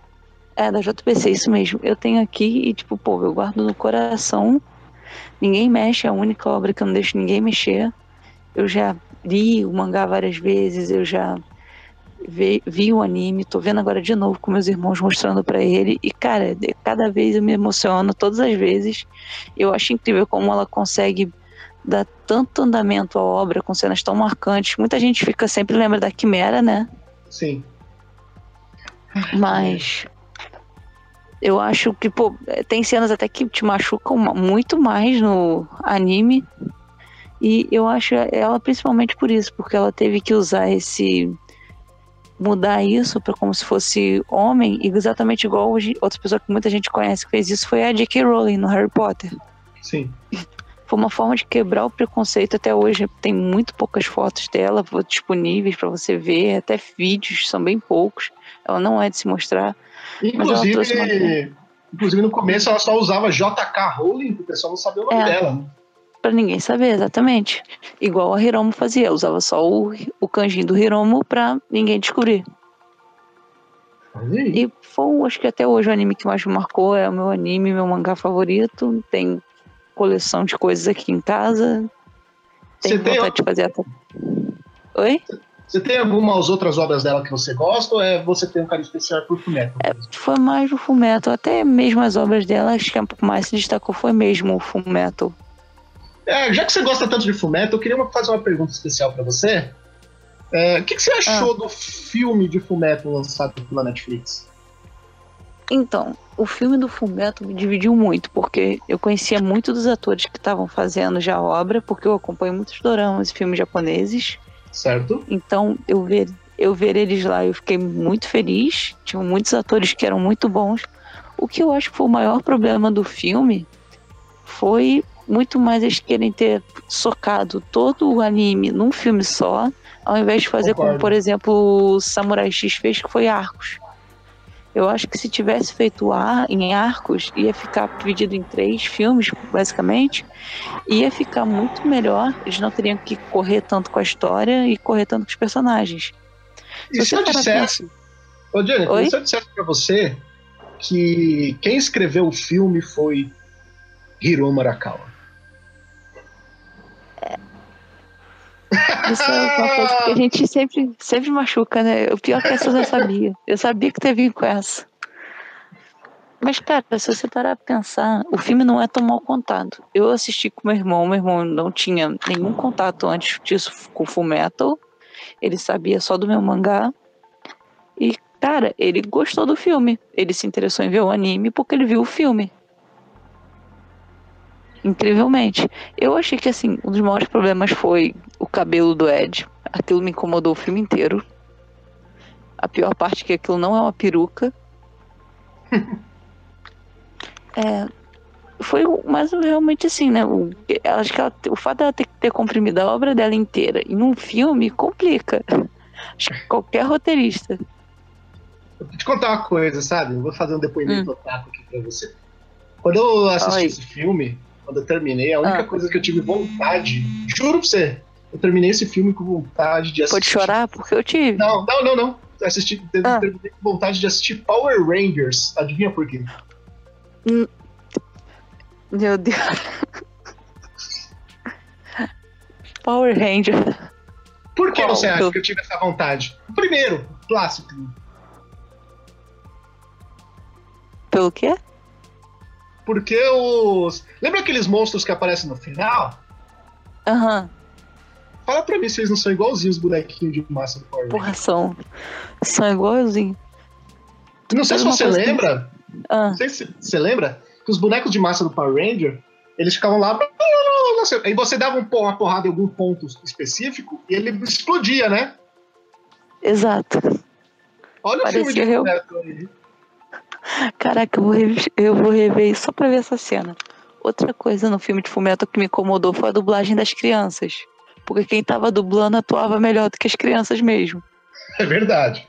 É, da JBC, isso mesmo. Eu tenho aqui e, tipo, pô, eu guardo no coração. Ninguém mexe, é a única obra que eu não deixo ninguém mexer. Eu já li o mangá várias vezes, eu já vi, vi o anime, tô vendo agora de novo com meus irmãos mostrando pra ele. E, cara, cada vez eu me emociono, todas as vezes. Eu acho incrível como ela consegue dar tanto andamento à obra com cenas tão marcantes. Muita gente fica sempre lembra da Quimera, né? Sim. Mas eu acho que, pô, tem cenas até que te machucam ma- muito mais no anime. E eu acho ela principalmente por isso, porque ela teve que usar esse. mudar isso para como se fosse homem, exatamente igual hoje, outra pessoa que muita gente conhece que fez isso foi a J.K. Rowling no Harry Potter. Sim. Foi uma forma de quebrar o preconceito. Até hoje tem muito poucas fotos dela disponíveis para você ver, até vídeos, são bem poucos. Ela não é de se mostrar. Trouxe uma- Inclusive, inclusive no começo ela só usava JK Rowling, o pessoal não sabia o nome É. dela. Pra ninguém saber, exatamente. Igual a Hiromo fazia, usava só o, o kanji do Hiromo pra ninguém descobrir. E foi, acho que até hoje o anime que mais me marcou é o meu anime, meu mangá favorito. Tem coleção de coisas aqui em casa. Você Tenho tem, vontade de fazer até. Oi? você tem algumas outras obras dela que você gosta ou é você tem um carinho especial por Fullmetal? É, foi mais o Fullmetal. Até mesmo as obras dela, acho que a que mais se destacou foi mesmo o Fullmetal. É, já que você gosta tanto de Fullmetal, eu queria fazer uma pergunta especial pra você. É, o que, que você achou Ah. do filme de Fullmetal lançado pela Netflix? Então, o filme do Fullmetal me dividiu muito, porque eu conhecia muito dos atores que estavam fazendo já a obra, porque eu acompanho muitos doramas e filmes japoneses. Certo? Então, eu ver, eu ver eles lá, eu fiquei muito feliz. Tinham muitos atores que eram muito bons. O que eu acho que foi o maior problema do filme foi muito mais eles querem ter socado todo o anime num filme só, ao invés de fazer como, Concordo. por exemplo, o Samurai X fez, que foi arcos. Eu acho que se tivesse feito ar, em arcos, ia ficar dividido em três filmes, basicamente, ia ficar muito melhor. Eles não teriam que correr tanto com a história e correr tanto com os personagens. E se eu dissesse, ô Jennifer, Oi? e se eu dissesse pra você que quem escreveu o filme foi Hiro Marakawa. Isso é uma coisa que a gente sempre, sempre machuca, né? O pior é que essa eu já sabia. Eu sabia que teve com essa. Mas, cara, se você parar pra pensar, o filme não é tão mal contado. Eu assisti com meu irmão, meu irmão não tinha nenhum contato antes disso com Full Metal. Ele sabia só do meu mangá. E, cara, ele gostou do filme. Ele se interessou em ver o anime porque ele viu o filme. Incrivelmente. Eu achei que, assim, um dos maiores problemas foi o cabelo do Ed. Aquilo me incomodou o filme inteiro. A pior parte é que aquilo não é uma peruca. É, foi mais realmente assim, né? O, acho que ela, o fato dela ter que ter comprimido a obra dela inteira em um filme complica. Acho que qualquer roteirista. Vou te contar uma coisa, sabe? Eu vou fazer um depoimento hum. otaku aqui pra você. Quando eu assisti Oi. esse filme, quando eu terminei, a única ah. coisa que eu tive vontade, juro pra você, eu terminei esse filme com vontade de assistir. Pode chorar? Porque eu tive. Não, não, não, não. Assisti, ah. terminei com vontade de assistir Power Rangers. Adivinha por quê? Hum. Meu Deus. Power Ranger. Por que Qual? você acha que eu tive essa vontade? Primeiro, clássico. Pelo quê? Porque os. Lembra aqueles monstros que aparecem no final? Aham. Uhum. Fala pra mim se eles não são igualzinhos os bonequinhos de massa do Power Porra, são. São igualzinhos. Não sei se você lembra. Ah. Não sei se você lembra que os bonecos de massa do Power Ranger, eles ficavam lá. Aí você dava uma porrada em algum ponto específico e ele explodia, né? Exato. Olha Parecia o filme de eu... aí. Caraca, eu vou, rever, eu vou rever só pra ver essa cena. Outra coisa no filme de Fumeto que me incomodou foi a dublagem das crianças. Porque quem tava dublando atuava melhor do que as crianças mesmo. É verdade.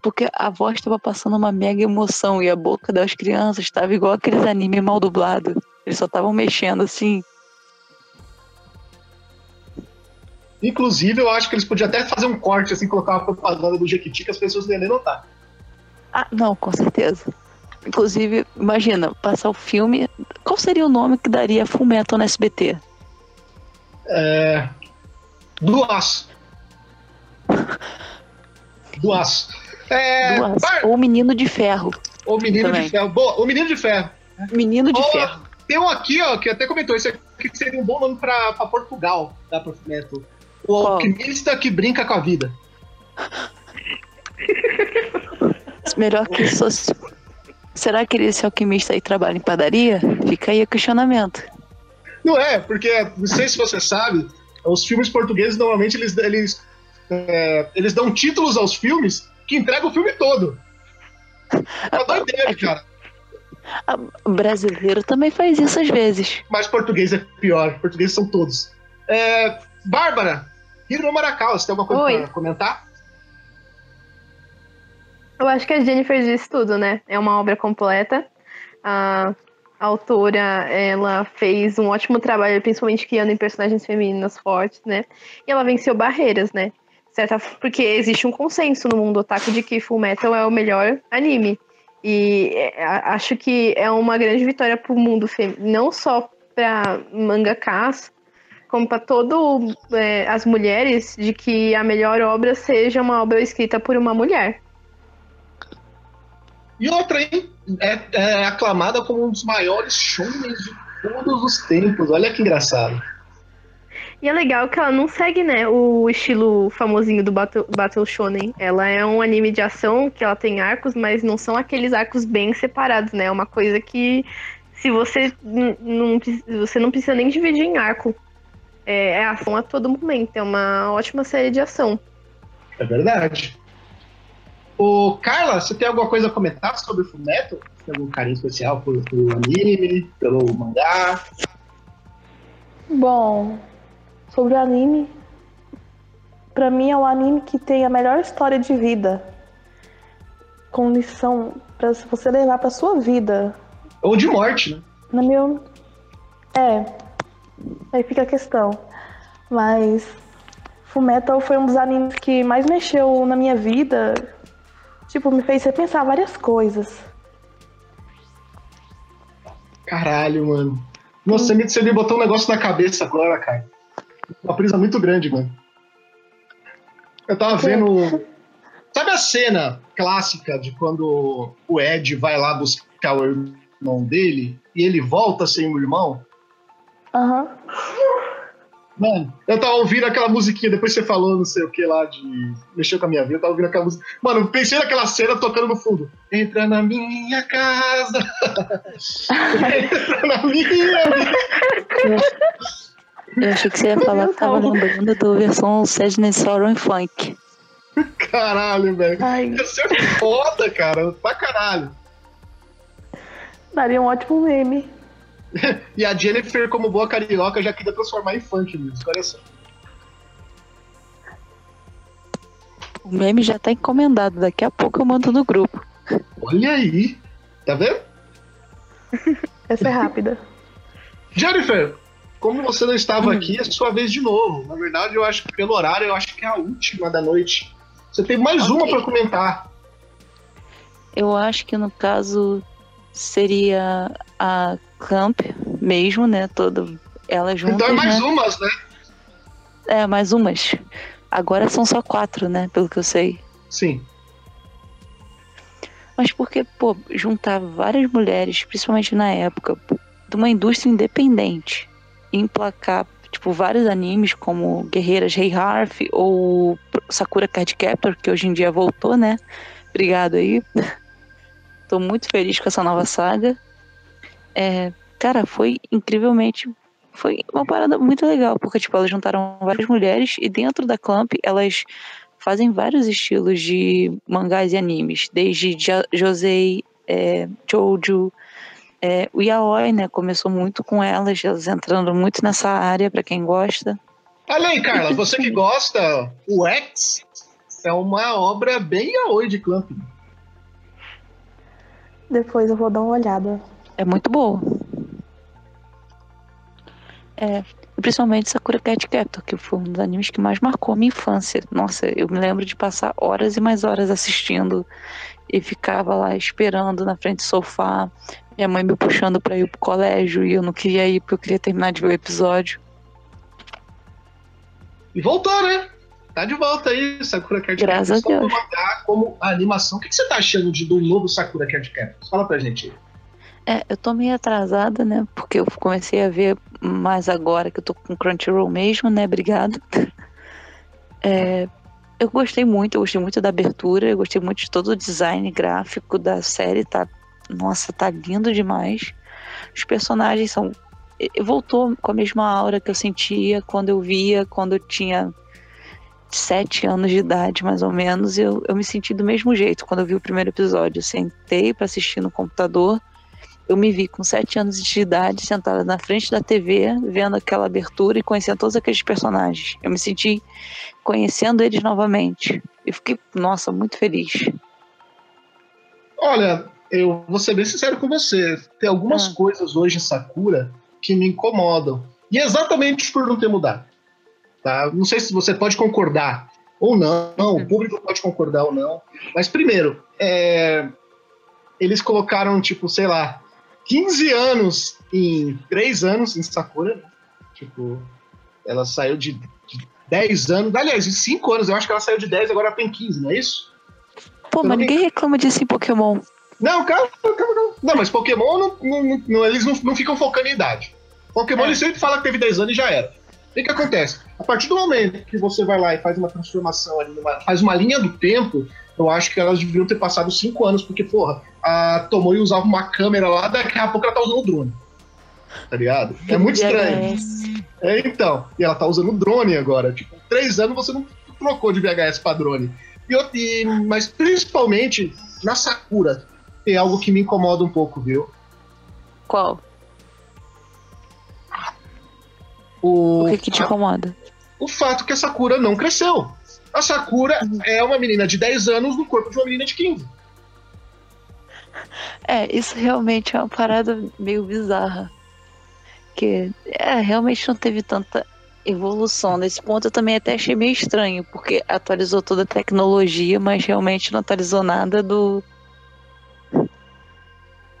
Porque a voz tava passando uma mega emoção e a boca das crianças tava igual aqueles anime mal dublado. Eles só estavam mexendo assim. Inclusive, eu acho que eles podiam até fazer um corte, assim, colocar uma propaganda do Jequiti que as pessoas não iam nem notar. Ah, não, com certeza. Inclusive, imagina, passar o filme. Qual seria o nome que daria Full Metal no SBT? É. Do Aço. É. Do aço. Ou Menino de Ferro. Ou Menino também. de Ferro. Boa, o Menino de Ferro. Menino de Ferro. Tem um aqui, ó, que até comentou isso aqui seria um bom nome pra, pra Portugal, da Metal. O Qual? alquimista que brinca com a vida. Melhor que isso. Será que esse alquimista aí trabalha em padaria? Fica aí o questionamento. Não é, porque não sei se você sabe, os filmes portugueses normalmente eles, eles, é, eles dão títulos aos filmes que entregam o filme todo. É uma doideira, cara. O brasileiro também faz isso às vezes. Mas português é pior. Portugueses são todos. É, Bárbara, Hiro Maracau, você tem alguma coisa Oi. pra comentar? Eu acho que a Jennifer diz tudo, né? É uma obra completa. A autora, ela fez um ótimo trabalho, principalmente criando em personagens femininas fortes, né? E ela venceu barreiras, né? Certa, porque existe um consenso no mundo otaku de que Full Metal é o melhor anime. E é, acho que é uma grande vitória para o mundo feminino, não só para mangakas, como para todo é, as mulheres, de que a melhor obra seja uma obra escrita por uma mulher. E outra, hein? É, é aclamada como um dos maiores shonens de todos os tempos. Olha que engraçado. E é legal que ela não segue, né, o estilo famosinho do Battle, Battle Shonen. Ela é um anime de ação que ela tem arcos, mas não são aqueles arcos bem separados, né? É uma coisa que se você não, você não precisa nem dividir em arco. É, é ação a todo momento. É uma ótima série de ação. É verdade. O Carla, você tem alguma coisa a comentar sobre o Fullmetal? Tem algum carinho especial pelo, pelo anime, pelo mangá? Bom, sobre o anime, para mim é o anime que tem a melhor história de vida, com lição para você levar para sua vida. Ou de morte, né? Na meu, é, aí fica a questão. Mas Fullmetal foi um dos animes que mais mexeu na minha vida Tipo, me fez repensar várias coisas. Caralho, mano. Nossa, você me, você me botou um negócio na cabeça agora, cara. Uma prisa muito grande, mano. Eu tava vendo. Sabe a cena clássica de quando o Ed vai lá buscar o irmão dele e ele volta sem o irmão? Aham. Mano, eu tava ouvindo aquela musiquinha, depois você falou não sei o que lá de mexer com a minha vida, eu tava ouvindo aquela música. Mano, eu pensei naquela cena tocando no fundo. Entra na minha casa. Entra na minha. Eu achei que você ia falar que tava lembrando da versão Sadness Sorrow and Funk. Caralho, velho. Ai, Ia ser foda, cara. Pra caralho. daria um ótimo meme. E a Jennifer, como boa carioca, já queria transformar em funk música, olha só. O meme já tá encomendado, daqui a pouco eu mando no grupo. Olha aí. Tá vendo? Essa é rápida. Jennifer, como você não estava aqui, é sua vez de novo. Na verdade, eu acho que pelo horário, eu acho que é a última da noite. Você tem mais uma Ok. pra comentar. Eu acho que no caso seria a Clamp mesmo, né? Todo ela juntas, então é mais né? umas, né? É, mais umas. Agora são só quatro, né? Pelo que eu sei. Sim. Mas porque, pô, juntar várias mulheres, principalmente na época, de uma indústria independente, e emplacar, tipo, vários animes como Guerreiras Rei Harf ou Sakura Card Captor, que hoje em dia voltou, né? Obrigado aí. Tô muito feliz com essa nova saga. É, cara, foi incrivelmente. Foi uma parada muito legal, porque, tipo, elas juntaram várias mulheres e dentro da Clamp elas fazem vários estilos de mangás e animes, desde Josei, é, Jojo, é, o Yaoi, né? Começou muito com elas, elas entrando muito nessa área pra quem gosta. Olha aí, Carla, você que gosta, o X é uma obra bem yaoi de Clamp. Depois eu vou dar uma olhada. É muito boa. É, e principalmente Sakura Cat Captor, que foi um dos animes que mais marcou a minha infância. Nossa, eu me lembro de passar horas e mais horas assistindo e ficava lá esperando na frente do sofá, minha mãe me puxando pra ir pro colégio e eu não queria ir porque eu queria terminar de ver o episódio. E voltou, né? Tá de volta aí, Sakura Card Graças a Deus. como a animação. O que que você tá achando de, do novo Sakura Card Captor? Fala pra gente. aí. É, eu tô meio atrasada, né? Porque eu comecei a ver mais agora que eu tô com Crunchyroll mesmo, né? Obrigada. É, eu gostei muito, eu gostei muito da abertura, eu gostei muito de todo o design gráfico da série, tá? Nossa, tá lindo demais. Os personagens são. Voltou com a mesma aura que eu sentia quando eu via, quando eu tinha sete anos de idade, mais ou menos. Eu, eu me senti do mesmo jeito quando eu vi o primeiro episódio. Eu sentei pra assistir no computador eu me vi com sete anos de idade sentada na frente da TV, vendo aquela abertura e conhecendo todos aqueles personagens. Eu me senti conhecendo eles novamente. E fiquei, nossa, muito feliz. Olha, eu vou ser bem sincero com você. Tem algumas Ah. coisas hoje em Sakura que me incomodam. E é exatamente por não ter mudado. Tá? Não sei se você pode concordar ou não, o público pode concordar ou não. Mas primeiro, é, eles colocaram, tipo, sei lá, 15 anos em 3 anos em Sakura. Tipo, ela saiu de, de 10 anos. Aliás, em 5 anos, eu acho que ela saiu de 10, agora ela tem 15, não é isso? Pô, mas ninguém reclama disso em Pokémon. Não, calma, calma, calma. Não, mas Pokémon, não, não- não- eles não, não ficam focando em idade. Pokémon, É. ele sempre fala que teve 10 anos e já era. O que, que acontece? A partir do momento que você vai lá e faz uma transformação ali, numa- faz uma linha do tempo, eu acho que elas deveriam ter passado 5 anos, porque, porra, a Tomoe usava uma câmera lá, daqui a pouco ela tá usando um drone. Tá ligado? É muito estranho. VHS. É, então. E ela tá usando drone agora. Tipo, três anos você não trocou de VHS pra drone. E, e- mas principalmente na Sakura tem algo que me incomoda um pouco, viu? Qual? O, O que, que te incomoda? o fato que a Sakura não cresceu. A Sakura é uma menina de 10 anos no corpo de uma menina de 15. É, isso realmente é uma parada meio bizarra. Que é, realmente não teve tanta evolução. Nesse ponto eu também até achei meio estranho, porque atualizou toda a tecnologia, mas realmente não atualizou nada do.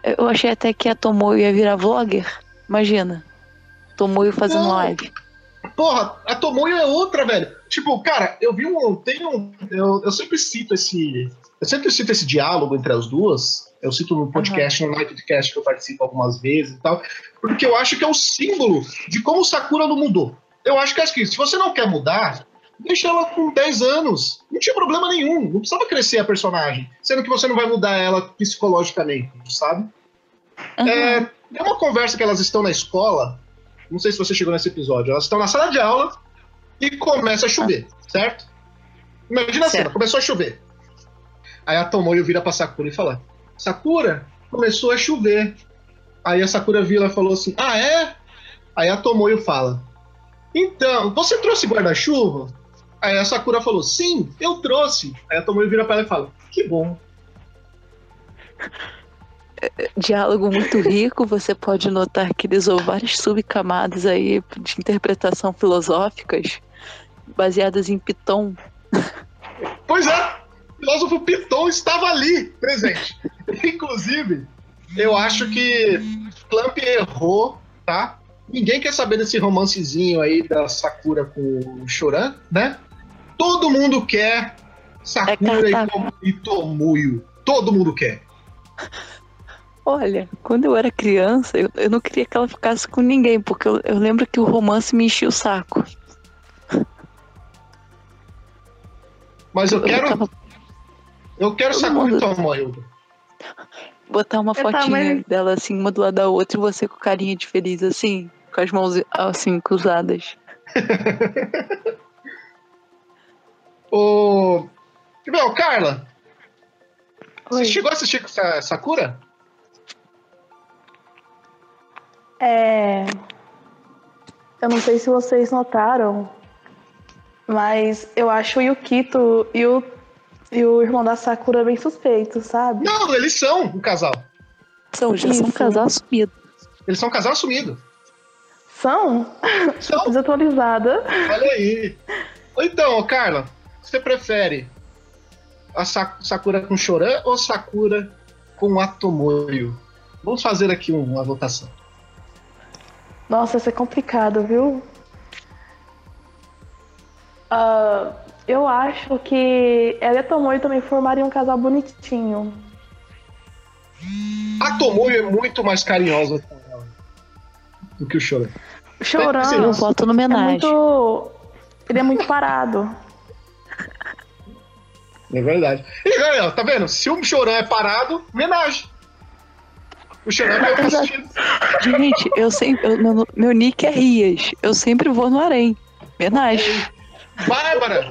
Eu achei até que a Tomoe ia virar vlogger. Imagina. Tomoyo fazendo Não. live. Porra, a Tomoyo é outra, velho. Tipo, cara, eu vi um. Tem um. Eu, eu sempre cito esse. Eu sempre cito esse diálogo entre as duas. Eu cito no podcast, no Nightcast que eu participo algumas vezes e tal. Porque eu acho que é o símbolo de como o Sakura não mudou. Eu acho que é assim, se você não quer mudar, deixa ela com 10 anos. Não tinha problema nenhum. Não precisava crescer a personagem. Sendo que você não vai mudar ela psicologicamente, sabe? Uhum. É, tem uma conversa que elas estão na escola. Não sei se você chegou nesse episódio. Elas estão na sala de aula e começa a chover, certo? Imagina a cena, Certo. começou a chover. Aí a Tomoyo vira pra Sakura e fala: Sakura, começou a chover. Aí a Sakura vira e falou assim: Ah, é? Aí a Tomoyo fala: Então, você trouxe guarda-chuva? Aí a Sakura falou: Sim, eu trouxe. Aí a Tomoyo vira pra ela e fala: Que bom. Diálogo muito rico, você pode notar que ele usou várias subcamadas aí de interpretação filosóficas baseadas em Piton. Pois é, o filósofo Piton estava ali, presente. Inclusive, eu acho que Clamp errou, tá? Ninguém quer saber desse romancezinho aí da Sakura com o Choran, né? Todo mundo quer Sakura É e, cartaz. Tom- Tomoyo. Todo mundo quer. Olha, quando eu era criança, eu, eu não queria que ela ficasse com ninguém, porque eu, eu lembro que o romance me enchia o saco. Mas eu Eu quero, ficava eu quero Todo e mundo- Tomoyo. botar uma Eu fotinha dela assim, uma do lado da outra, e você com carinha de feliz, assim, com as mãos assim, cruzadas. Ô. Meu, Carla, Oi. você chegou a assistir com essa Sakura? É. Eu não sei se vocês notaram, mas eu acho o Yukito e o, e o irmão da Sakura bem suspeitos, sabe? Não, eles são um casal. São, já são um casal assumido. Eles são um casal assumido. São? São. Desatualizada. Olha aí. Então, Carla, você prefere a Sa- Sakura com Choran ou Sakura com Atomoyo? Vamos fazer aqui um- uma votação. Nossa, isso é complicado, viu? Ah, eu acho que ela e a Tomoe também formariam um casal bonitinho. A Tomoyo é muito mais carinhosa com ela do que o Choran. Chorando. Sim, Eu voto no É homenagem. muito. Ele é muito parado. É verdade. E galera, tá vendo? Se o Choran é parado, homenagem. O Choran é castigo. Gente, eu sempre. eu- meu, meu nick é Rias. Eu sempre vou no Arém. Homenagem. Bárbara!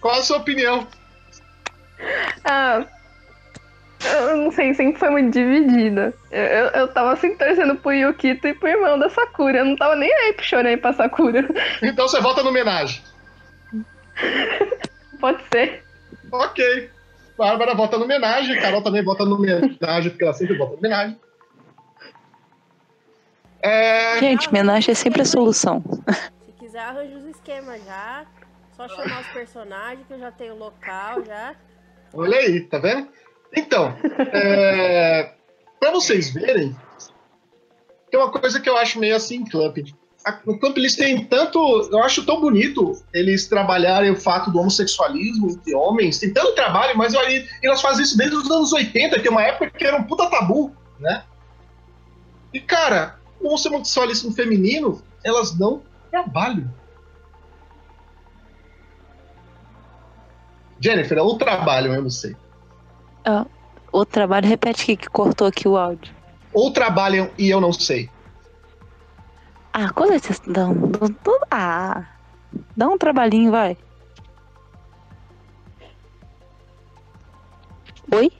Qual a sua opinião? Ah, eu não sei, sempre foi muito dividida. Eu, eu, eu tava assim torcendo pro Yukito e pro irmão da Sakura. Eu não tava nem aí pro Chorei pra Sakura. Então você vota no homenagem. Pode ser. Ok. Bárbara vota no homenagem, Carol também vota no homenagem, porque ela sempre vota no homenagem. É, Gente, homenagem é sempre a solução. Se quiser, arranja os esquemas já. Só chamar os personagens, que eu já tenho o local já. olha aí, tá vendo? Então, é, pra vocês verem, tem uma coisa que eu acho meio assim, Clamp. A- No Clamp eles têm tanto. Eu acho tão bonito eles trabalharem o fato do homossexualismo entre homens. Tem tanto trabalho, mas olha, e elas fazem isso desde os anos 80, que é uma época que era um puta tabu, né? E cara, o homossexualismo feminino, elas não trabalham. Jennifer, é o trabalho, eu não sei. O trabalho, repete aqui que cortou aqui o áudio. Ou trabalham e eu não sei. Ah, quando é vocês dão? dão- dão- Ah, dá um trabalhinho, vai. Oi?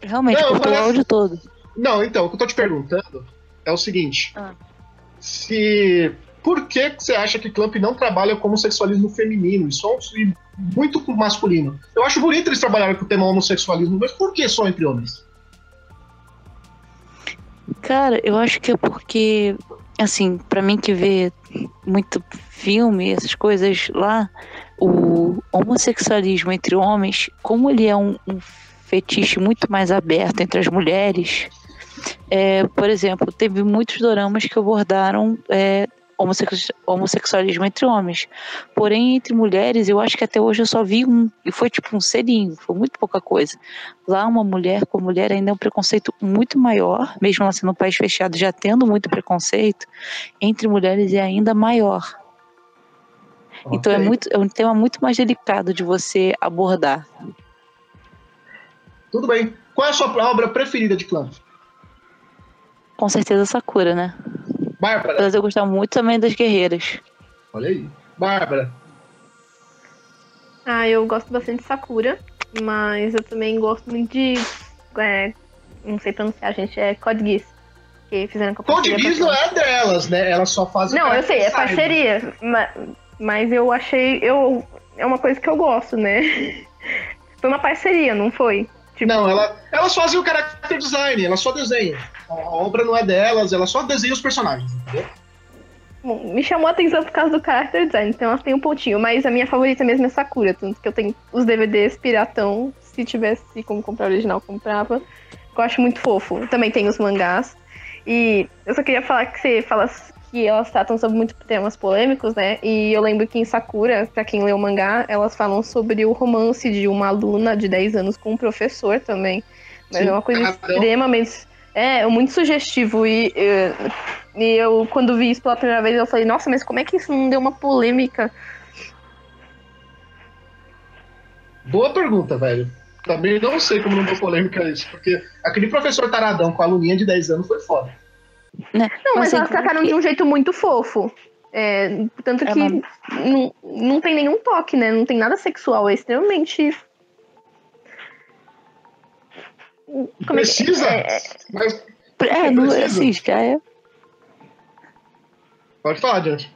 Realmente, Não, cortou o parece- áudio todo. Não, então, o que eu tô te perguntando é o seguinte: Ah. se. Por que, que você acha que Clamp não trabalha com homossexualismo feminino e só muito com masculino? Eu acho bonito eles trabalharem com o tema homossexualismo, mas por que só entre homens? Cara, eu acho que é porque, assim, pra mim que vê muito filme, essas coisas lá, o homossexualismo entre homens, como ele é um, um fetiche muito mais aberto entre as mulheres, É, por exemplo, teve muitos doramas que abordaram é, homossexualismo entre homens. Porém, entre mulheres, eu acho que até hoje eu só vi um. E foi tipo um selinho, foi muito pouca coisa. Lá, uma mulher com mulher ainda é um preconceito muito maior, mesmo ela sendo um país fechado, já tendo muito preconceito, entre mulheres é ainda maior. Okay. Então é, muito, é um tema muito mais delicado de você abordar. Tudo bem. Qual é a sua obra preferida de Clamp? Com certeza Sakura, né? Bárbara. Mas eu gostava muito também das guerreiras. Olha aí. Bárbara. Ah, eu gosto bastante de Sakura, mas eu também gosto muito de. É, não sei pronunciar, gente, é Code Geass. Que fizeram com a Code Geass não é delas, né? Elas só fazem. Não, eu sei, é parceria. Mas, mas eu achei. Eu, é uma coisa que eu gosto, né? Foi uma parceria, não foi? Tipo... Não, ela, elas fazem o character design, elas só desenham. A obra não é delas, elas só desenham os personagens, entendeu? Bom, me chamou a atenção por causa do character design, então elas têm um pontinho, mas a minha favorita mesmo é Sakura, tanto que eu tenho os DVDs piratão, se tivesse como comprar original, comprava. Eu acho muito fofo. Também tem os mangás. E eu só queria falar que você fala que elas tratam sobre muitos temas polêmicos, né? E eu lembro que em Sakura, para quem leu o mangá, elas falam sobre o romance de uma aluna de 10 anos com um professor também. Mas Sim, é uma coisa extremamente. É, muito sugestivo. E, e eu, quando vi isso pela primeira vez, eu falei, nossa, mas como é que isso não deu uma polêmica? Boa pergunta, velho. Também não sei como não deu polêmica isso, porque aquele professor taradão com a aluninha de 10 anos foi foda. Né? Não, mas, mas elas trataram de um jeito muito fofo. É, tanto é que uma... não, não tem nenhum toque, né? Não tem nada sexual, é extremamente. Como precisa? É, é... Mas. É, não, assim, já é. Pode falar, gente.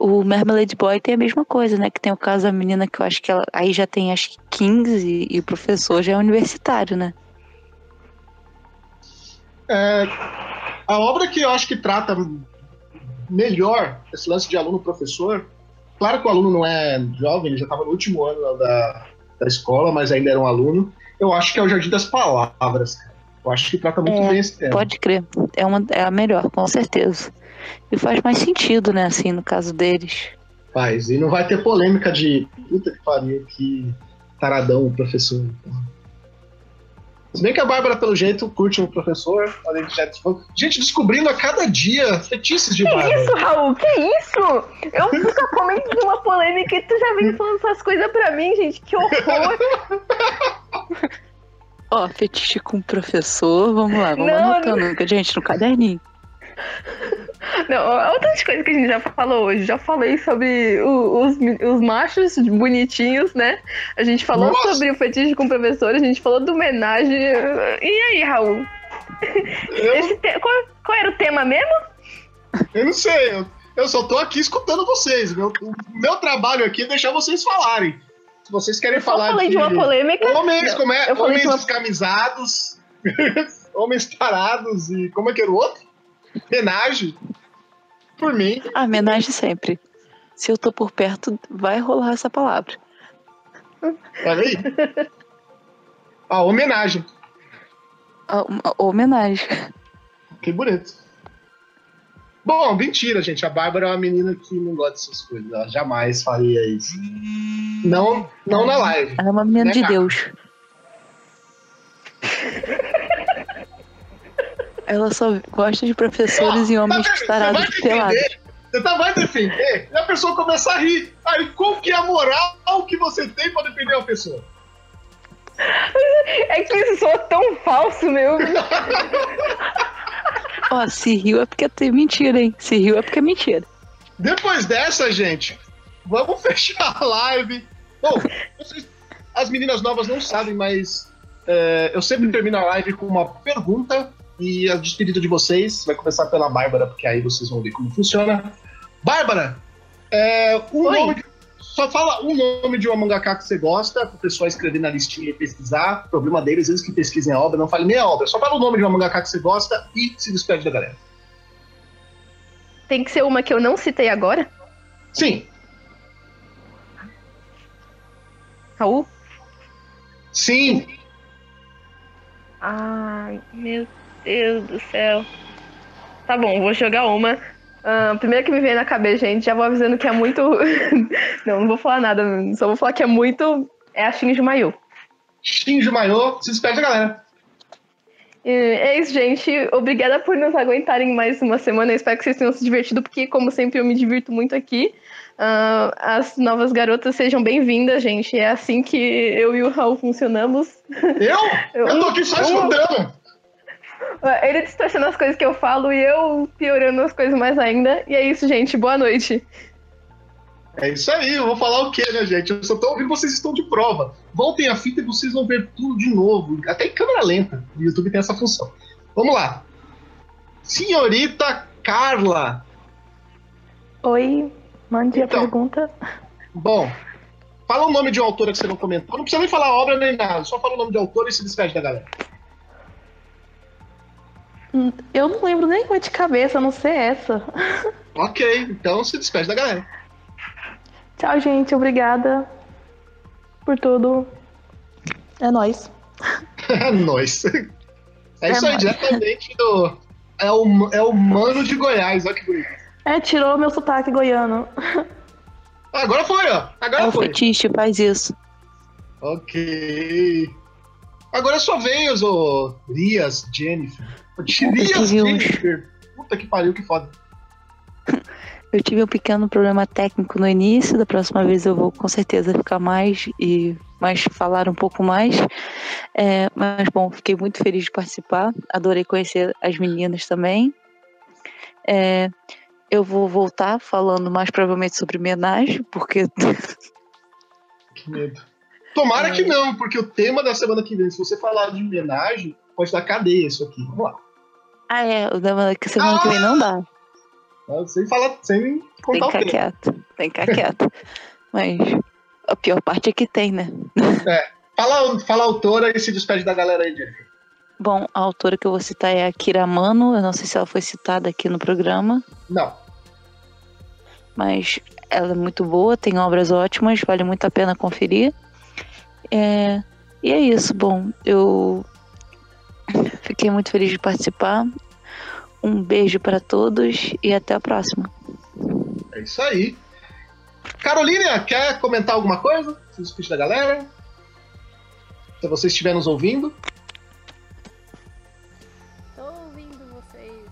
O Marmalade Boy tem a mesma coisa, né? Que tem o caso da menina que eu acho que ela aí já tem acho que 15 e, e o professor já é universitário, né? É, a obra que eu acho que trata melhor esse lance de aluno-professor, claro que o aluno não é jovem, ele já estava no último ano da, da escola, mas ainda era um aluno. Eu acho que é o Jardim das Palavras, Eu acho que trata muito é, bem esse tema. Pode crer. É, uma, é a melhor, com certeza. E faz mais sentido, né, assim, no caso deles. Faz. E não vai ter polêmica de puta que pariu, que taradão o professor. Se bem que a Bárbara, pelo jeito, curte o professor. A gente, já... gente descobrindo a cada dia fetiches de que Bárbara. Que isso, Raul? Que isso? Eu nunca comento de uma polêmica e tu já vem falando essas coisas pra mim, gente. Que horror! Ó, oh, fetiche com o professor, vamos lá, vamos não, anotando, não... gente, no caderninho. Não, outras coisas que a gente já falou hoje. Já falei sobre o, os, os machos bonitinhos, né? A gente falou Nossa. sobre o fetiche com o professor, a gente falou do homenagem. E aí, Raul? Eu... Te... Qual, qual, era o tema mesmo? Eu não sei, eu, eu só tô aqui escutando vocês. Meu, o meu trabalho aqui é deixar vocês falarem. Se vocês querem eu falar falei de, de uma polêmica. Homens, como é? Homens uma... descamisados, homens tarados e como é que era o outro? Homenagem. Por mim. A homenagem sempre. Se eu tô por perto, vai rolar essa palavra. Olha aí. A homenagem. A, a homenagem. Que bonito. Bom, mentira, gente. A Bárbara é uma menina que não gosta dessas coisas. Ela jamais faria isso. Não, não na live. Ela é uma menina né, de cara? Deus. Ela só gosta de professores e homens tarados pelados. Você tá, vai defender e a pessoa começa a rir. Aí qual que é a moral que você tem pra defender uma pessoa? É que isso soa tão falso, meu. Ó, se riu é porque é mentira, hein? Se riu é porque é mentira. Depois dessa, gente, vamos fechar a live. Bom, vocês, as meninas novas não sabem, mas é, eu sempre termino a live com uma pergunta e a despedida de vocês vai começar pela Bárbara, porque aí vocês vão ver como funciona. Bárbara, é, um nome, só fala um nome de uma mangaka que você gosta, para o pessoal escrever na listinha e pesquisar. O problema deles, eles que pesquisem a obra, não fale nem a obra. Só fala o nome de uma mangaka que você gosta e se despede da galera. Tem que ser uma que eu não citei agora? Sim. Raul? Sim. Ai, meu Deus do céu. Tá bom, vou jogar uma. Uh, primeiro que me veio na cabeça, gente, já vou avisando que é muito. não, não vou falar nada, só vou falar que é muito. É a Shinji Mayu. Shinji Mayu, se despede, galera. É isso, gente. Obrigada por nos aguentarem mais uma semana. Eu espero que vocês tenham se divertido, porque, como sempre, eu me divirto muito aqui. Uh, as novas garotas sejam bem-vindas, gente. É assim que eu e o Raul funcionamos. Eu? Eu tô aqui só escutando. Ele distorcendo as coisas que eu falo e eu piorando as coisas mais ainda. E é isso, gente. Boa noite. É isso aí, eu vou falar o que, né, gente? Eu só tô ouvindo vocês estão de prova. Voltem a fita e vocês vão ver tudo de novo, até em câmera lenta. O YouTube tem essa função. Vamos lá. Senhorita Carla. Oi, mande então, a pergunta. Bom, fala o nome de uma autora que você não comentou. Não precisa nem falar obra nem nada, só fala o nome de autor e se despede da galera. Eu não lembro nem de cabeça, a não sei essa. Ok, então se despede da galera. Tchau, gente. Obrigada por tudo. É nóis. é nóis. É, é isso aí, diretamente do. É o, é o mano de Goiás, olha que bonito. É, tirou meu sotaque goiano. Agora foi, ó. Agora é foi. O fetiche faz isso. Ok. Agora é sua vez, ô Rias Jennifer. Rias Jennifer. Puta que pariu, que foda. Eu tive um pequeno problema técnico no início, da próxima vez eu vou com certeza ficar mais e mais falar um pouco mais. É, mas bom, fiquei muito feliz de participar, adorei conhecer as meninas também. É, eu vou voltar falando mais provavelmente sobre homenagem, porque. Que medo. Tomara é. que não, porque o tema da semana que vem, se você falar de homenagem, pode dar cadeia isso aqui. Vamos lá. Ah, é, o da semana ah! que vem não dá. Sem falar, sem contar tem que ficar quieto, tem que ficar quieto. Mas a pior parte é que tem, né? É. Fala, fala a autora e se despede da galera aí, Jennifer. Bom, a autora que eu vou citar é a Kira Mano. Eu não sei se ela foi citada aqui no programa. Não. Mas ela é muito boa, tem obras ótimas, vale muito a pena conferir. É, e é isso. Bom, eu fiquei muito feliz de participar. Um beijo para todos e até a próxima. É isso aí. Carolina, quer comentar alguma coisa? Se despedir da galera? Se você estiver nos ouvindo. Tô ouvindo vocês.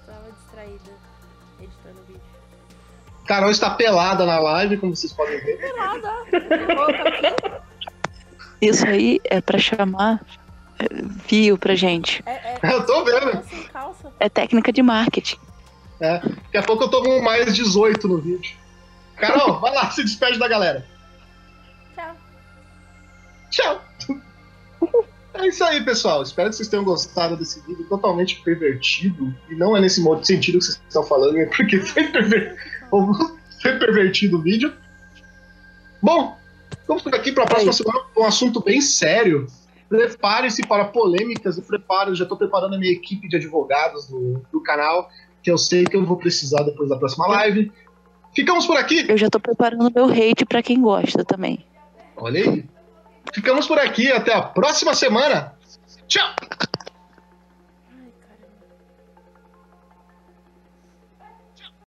Estava distraída editando o vídeo. Carol está pelada na live, como vocês podem ver. Pelada! Isso aí é para chamar viu pra gente. É, é, eu tô vendo. É técnica de marketing. É. Daqui a pouco eu tô com mais 18 no vídeo. Carol, vai lá, se despede da galera. Tchau. Tchau. É isso aí, pessoal. Espero que vocês tenham gostado desse vídeo totalmente pervertido. E não é nesse modo sentido que vocês estão falando, é porque foi, perver... foi pervertido o vídeo. Bom, vamos por aqui para a próxima semana com um assunto bem sério. Prepare-se para polêmicas e prepare. Eu já estou preparando a minha equipe de advogados do, do canal, que eu sei que eu vou precisar depois da próxima live. Ficamos por aqui. Eu já estou preparando meu hate para quem gosta também. Olha aí. Ficamos por aqui. Até a próxima semana. Tchau!